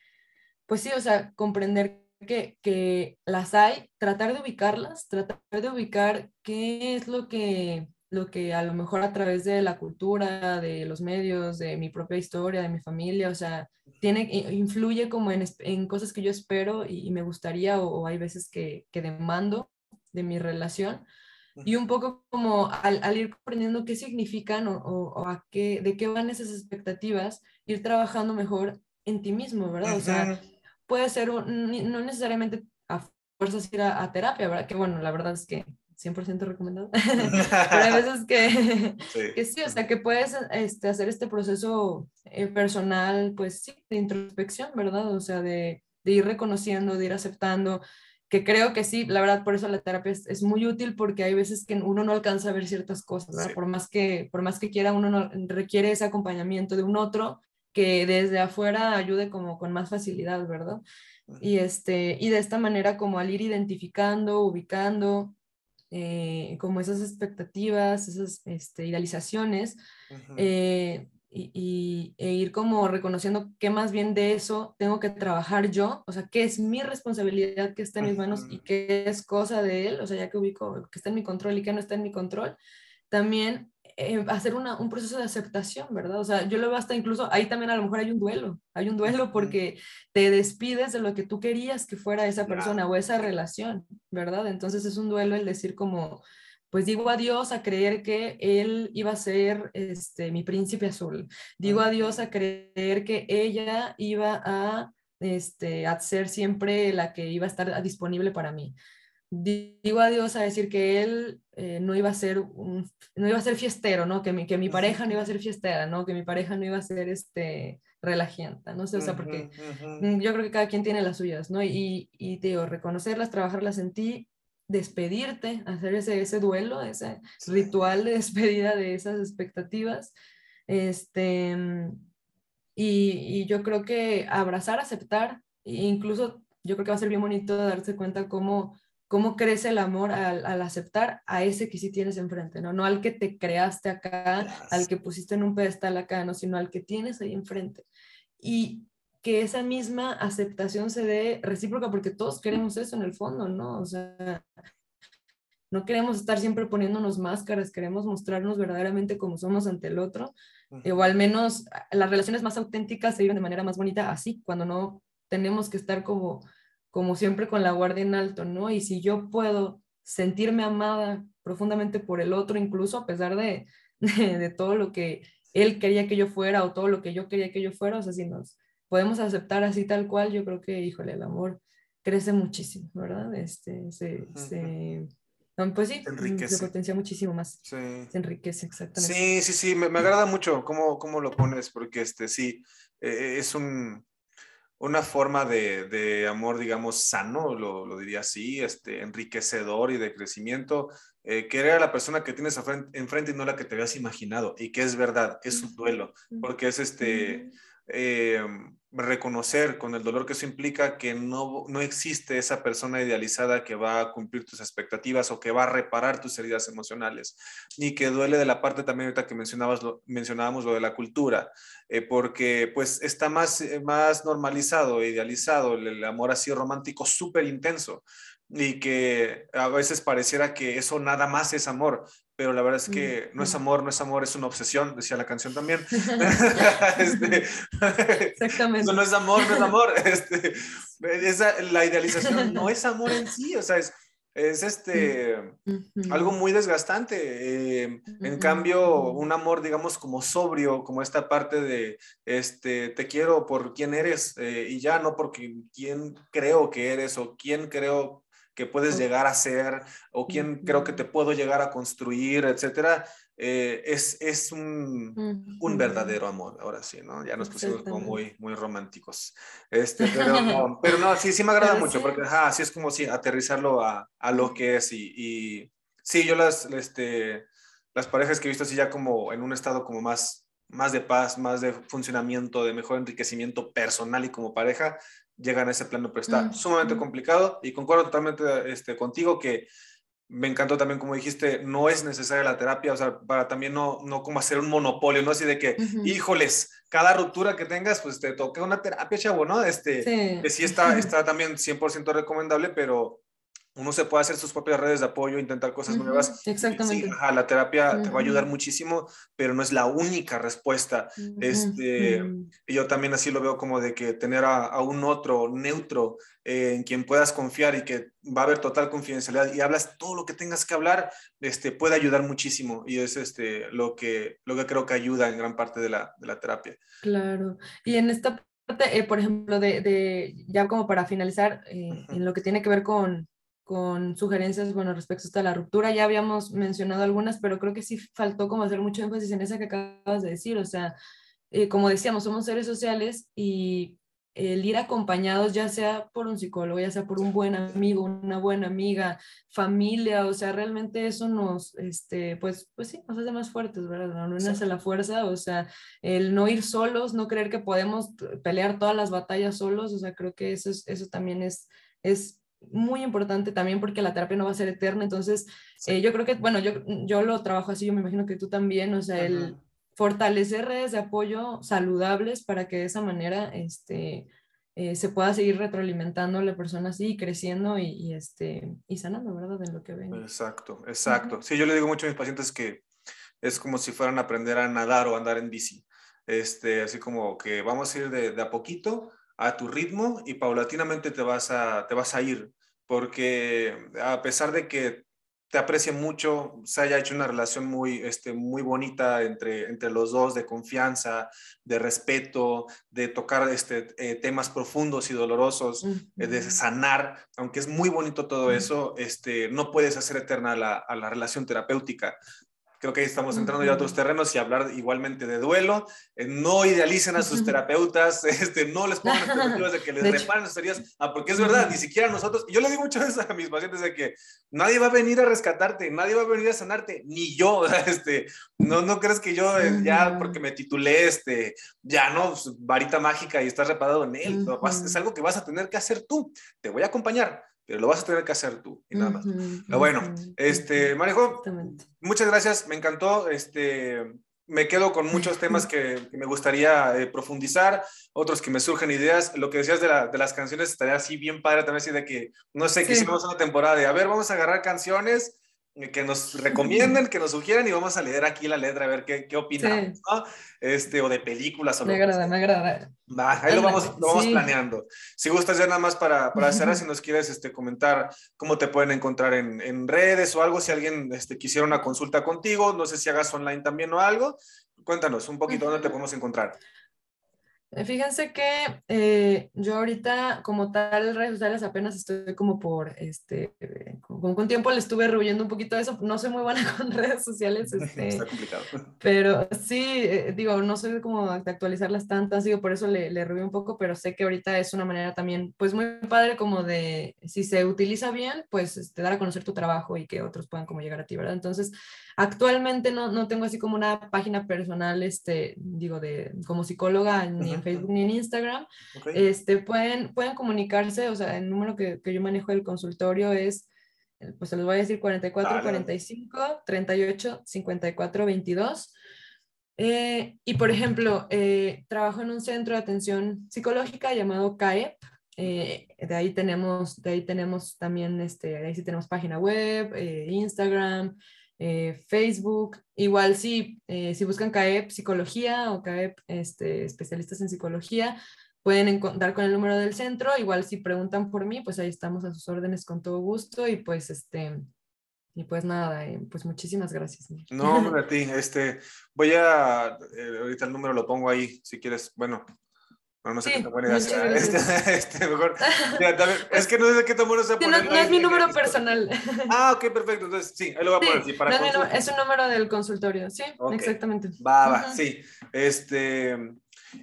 S2: pues sí, o sea, comprender que, que, las hay, tratar de ubicarlas, tratar de ubicar qué es lo que, lo que a lo mejor a través de la cultura, de los medios, de mi propia historia, de mi familia, o sea, tiene, influye como en, en cosas que yo espero y, me gustaría o, o, hay veces que, que demando de mi relación y un poco como al, ir comprendiendo qué significan o, a qué, de qué van esas expectativas, ir trabajando mejor en ti mismo, ¿verdad? O sea, puede ser, no necesariamente a fuerzas ir a, terapia, ¿verdad? Que bueno, la verdad es que 100% recomendado, *laughs* pero hay veces que *laughs* sí. que sí, o sea, que puedes este, hacer este proceso eh, personal, pues sí, de introspección, ¿verdad? O sea, de, de ir reconociendo, de ir aceptando, que creo que sí, la verdad, por eso la terapia es, muy útil porque hay veces que uno no alcanza a ver ciertas cosas, Por, más que, por más que quiera, uno no, requiere ese acompañamiento de un otro que desde afuera ayude como con más facilidad, ¿verdad? Y, este, y de esta manera como al ir identificando, ubicando eh, como esas expectativas, esas este, idealizaciones, y, e ir como reconociendo que más bien de eso tengo que trabajar yo, o sea, qué es mi responsabilidad que está en mis manos y qué es cosa de él, o sea, ya que ubico que está en mi control y que no está en mi control, también eh, hacer una, un proceso de aceptación, ¿verdad? O sea, yo lo veo hasta incluso, ahí también a lo mejor hay un duelo, hay un duelo porque te despides de lo que tú querías que fuera esa persona o esa relación, ¿verdad? Entonces es un duelo el decir como, pues digo adiós a creer que él iba a ser este, mi príncipe azul. Digo adiós a creer que ella iba a, este, a ser siempre la que iba a estar disponible para mí. Digo adiós a decir que él eh, no iba a ser un, no iba a ser fiestero, ¿no? Que mi, que mi pareja no iba a ser fiestera, ¿no? Que mi pareja no iba a ser este relajienta, no sé, o sea, porque yo creo que cada quien tiene las suyas, ¿no? Y, y te digo, reconocerlas, trabajarlas en ti despedirte, hacer ese, ese duelo, ese ritual de *laughs* despedida de esas expectativas. Este, y, y, yo creo que abrazar, aceptar, e incluso yo creo que va a ser bien bonito darse cuenta cómo, cómo crece el amor al, al, aceptar a ese que sí tienes enfrente, ¿no? No al que te creaste acá, al que pusiste en un pedestal acá, ¿no? Sino al que tienes ahí enfrente. Y que esa misma aceptación se dé recíproca, porque todos queremos eso en el fondo, ¿no? O sea, no queremos estar siempre poniéndonos máscaras, queremos mostrarnos verdaderamente como somos ante el otro, eh, o al menos las relaciones más auténticas se viven de manera más bonita así, cuando no tenemos que estar como, como siempre con la guardia en alto, ¿no? Y si yo puedo sentirme amada profundamente por el otro, incluso a pesar de, *laughs* de, todo lo que él quería que yo fuera o todo lo que yo quería que yo fuera, o sea, si nos podemos aceptar así tal cual, yo creo que, híjole, el amor crece muchísimo, ¿verdad? Este, se, se pues sí, se, potencia muchísimo más. Sí. Se enriquece, exactamente.
S1: Sí, sí, sí, me, me agrada mucho cómo, cómo, lo pones, porque este, sí, eh, es un, una forma de, de, amor, digamos, sano, lo, lo, diría así, este, enriquecedor y de crecimiento. Eh, querer a la persona que tienes enfrente y no la que te habías imaginado, y que es verdad, es un duelo, porque es este eh, reconocer con el dolor que eso implica que no, no existe esa persona idealizada que va a cumplir tus expectativas o que va a reparar tus heridas emocionales y que duele de la parte también ahorita que mencionabas lo, mencionábamos lo de la cultura eh, porque pues está más, más normalizado idealizado el amor así romántico súper intenso y que a veces pareciera que eso nada más es amor, pero la verdad es que no es amor, no es amor, es una obsesión, decía la canción también. *laughs* *laughs* este, Exactamente. Eso no es amor, no es amor. *laughs* Este, esa, la idealización no es amor en sí, o sea, es, es este, algo muy desgastante. Eh, en cambio, un amor, digamos, como sobrio, como esta parte de, este, te quiero por quién eres eh, y ya no porque quién creo que eres o quién creo que puedes llegar a ser o quién creo que te puedo llegar a construir, etcétera, eh, es, es un, un, verdadero amor, ahora sí, ¿no? Ya nos pusimos como muy, muy románticos. Este, pero, *laughs* no, pero no, sí, sí me agrada mucho, porque ajá, así es como si aterrizarlo a, a lo que es y, y, sí, yo las, este, las parejas que he visto así ya como en un estado como más, más de paz, más de funcionamiento, de mejor enriquecimiento personal y como pareja, llegan a ese plano, pero está sumamente complicado y concuerdo totalmente este, contigo que me encantó también, como dijiste, no es necesaria la terapia, o sea, para también no, no como hacer un monopolio, ¿no? Así de que, híjoles, cada ruptura que tengas, pues te toca una terapia, chavo, ¿no? Este, sí. que sí está, *laughs* está también 100% recomendable, pero uno se puede hacer sus propias redes de apoyo, intentar cosas nuevas. Exactamente. Sí, la terapia te va a ayudar muchísimo, pero no es la única respuesta. este, y yo también así lo veo como de que tener a, un otro neutro eh, en quien puedas confiar y que va a haber total confidencialidad y hablas todo lo que tengas que hablar, este, puede ayudar muchísimo y es este, lo, que, lo que creo que ayuda en gran parte de la, de la terapia.
S2: Claro. Y en esta parte, eh, por ejemplo, de, de, ya como para finalizar, eh, en lo que tiene que ver con con sugerencias, bueno, respecto a la ruptura. Ya habíamos mencionado algunas, pero creo que sí faltó como hacer mucho énfasis en esa que acabas de decir. O sea, eh, como decíamos, somos seres sociales y el ir acompañados, ya sea por un psicólogo, ya sea por un buen amigo, una buena amiga, familia, o sea, realmente eso nos, este, pues, pues sí, nos hace más fuertes, ¿verdad? No, hace la fuerza, o sea, el no ir solos, no creer que podemos pelear todas las batallas solos, o sea, creo que eso, es, eso también es, es muy importante también porque la terapia no va a ser eterna, entonces eh, yo creo que, bueno, yo, yo lo trabajo así, yo me imagino que tú también, o sea, el fortalecer redes de apoyo saludables para que de esa manera este, eh, se pueda seguir retroalimentando la persona así, creciendo y, este, y sanando, ¿verdad? De lo que ven.
S1: Exacto, exacto. Sí, yo le digo mucho a mis pacientes que es como si fueran a aprender a nadar o andar en bici. Este, así como que vamos a ir de, de a poquito, a tu ritmo y paulatinamente te vas a, te vas a ir, porque a pesar de que te aprecie mucho, se haya hecho una relación muy, este, muy bonita entre, entre los dos, de confianza, de respeto, de tocar este, eh, temas profundos y dolorosos, eh, de sanar, aunque es muy bonito todo eso, este, no puedes hacer eterna la, a la relación terapéutica creo que ahí estamos entrando ya a otros terrenos y hablar igualmente de duelo. Eh, no idealicen a sus terapeutas, *laughs* este, no les pongan *laughs* expectativas de que les reparen sus heridas, ah, porque es verdad, ni siquiera nosotros, yo le digo muchas veces a mis pacientes de que nadie va a venir a rescatarte, nadie va a venir a sanarte, ni yo, *laughs* este, no, no crees que yo eh, ya porque me titulé, este, ya no, pues, varita mágica y estás reparado en él, es algo que vas a tener que hacer tú, te voy a acompañar, pero lo vas a tener que hacer tú y nada más. Pero bueno, este, Marejo, muchas gracias, me encantó, este, me quedo con muchos temas que, me gustaría eh, profundizar, otros que me surgen ideas. Lo que decías de, de, las canciones estaría así bien padre también, así de que, no sé, que hicimos una temporada de, a ver, vamos a agarrar canciones que nos recomienden, que nos sugieran y vamos a leer aquí la letra a ver qué, qué opinamos, ¿no? Este, o de películas. O
S2: me agrada, me agrada.
S1: Va, ahí lo vamos, lo vamos planeando. Si gustas ya nada más para, para cerrar, si nos quieres este, comentar cómo te pueden encontrar en, en redes o algo, si alguien este, quisiera una consulta contigo, no sé si hagas online también o algo, cuéntanos un poquito dónde te podemos encontrar.
S2: Eh, fíjense que eh, yo ahorita como tal redes sociales apenas estoy como por, este, con, con tiempo le estuve rehuyendo un poquito eso, no soy muy buena *laughs* con redes sociales. *laughs* Este,
S1: Está complicado.
S2: Pero sí, eh, digo, no soy como de actualizarlas tantas, digo, por eso le, le un poco, pero sé que ahorita es una manera también, pues muy padre como de, si se utiliza bien, pues este, dar a conocer tu trabajo y que otros puedan como llegar a ti, ¿verdad? Entonces, actualmente no, no tengo así como una página personal, este, digo, de como psicóloga ni en Facebook ni en Instagram, este, pueden, pueden comunicarse, o sea, el número que, que yo manejo del consultorio es, pues se los voy a decir, 44 45 38 54 22. y por ejemplo, eh, trabajo en un centro de atención psicológica llamado CAEP. Eh, de ahí tenemos, de ahí tenemos también, este, de ahí sí tenemos página web, eh, Instagram, eh, Facebook. Igual si, eh, si buscan CAEP Psicología o CAEP este, especialistas en psicología, pueden dar con el número del centro. Igual si preguntan por mí, pues ahí estamos a sus órdenes con todo gusto y pues este... Y pues nada, eh, pues muchísimas gracias.
S1: No, hombre, a ti. Este, voy a, ahorita el número lo pongo ahí, si quieres, bueno, no, sé qué tan buena idea este, *laughs* este, mejor. *laughs* es que no sé qué tan bueno se
S2: no, no es mi número personal.
S1: Ah, ok, perfecto. Entonces, sí, ahí lo voy a poner. Sí, para
S2: no, no, es un número del consultorio. Sí, exactamente.
S1: Va, va, sí. Este.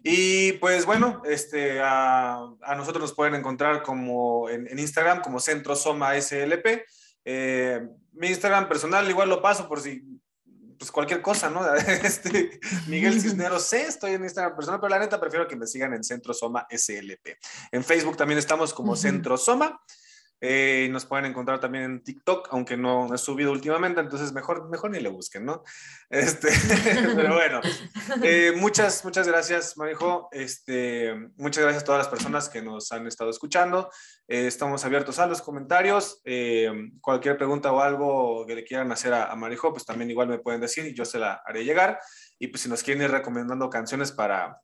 S1: Y pues bueno, este, a, a, nosotros nos pueden encontrar como en, en Instagram como Centro Soma SLP. Eh, mi Instagram personal igual lo paso por si pues cualquier cosa, ¿no? *laughs* Este, Miguel Cisneros C, estoy en Instagram personal, pero la neta prefiero que me sigan en Centro Soma SLP. En Facebook también estamos como Centro Soma. Eh, nos pueden encontrar también en TikTok, aunque no he subido últimamente, entonces mejor, mejor ni le busquen, ¿no? *laughs* Este, pero bueno, eh, muchas, muchas gracias, Marijo. Este, muchas gracias a todas las personas que nos han estado escuchando. Eh, estamos abiertos a los comentarios. cualquier pregunta o algo que le quieran hacer a, a, Marijo, pues también igual me pueden decir y yo se la haré llegar. Y pues si nos quieren ir recomendando canciones para,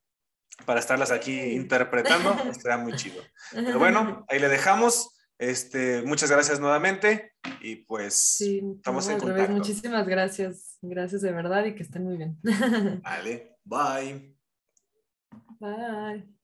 S1: para estarlas aquí interpretando, *laughs* estaría muy chido. Pero *laughs* bueno, ahí le dejamos. Este, muchas gracias nuevamente y pues estamos en contacto.
S2: Muchísimas gracias, gracias de verdad y que estén muy bien. *laughs*
S1: Vale, bye.
S2: Bye.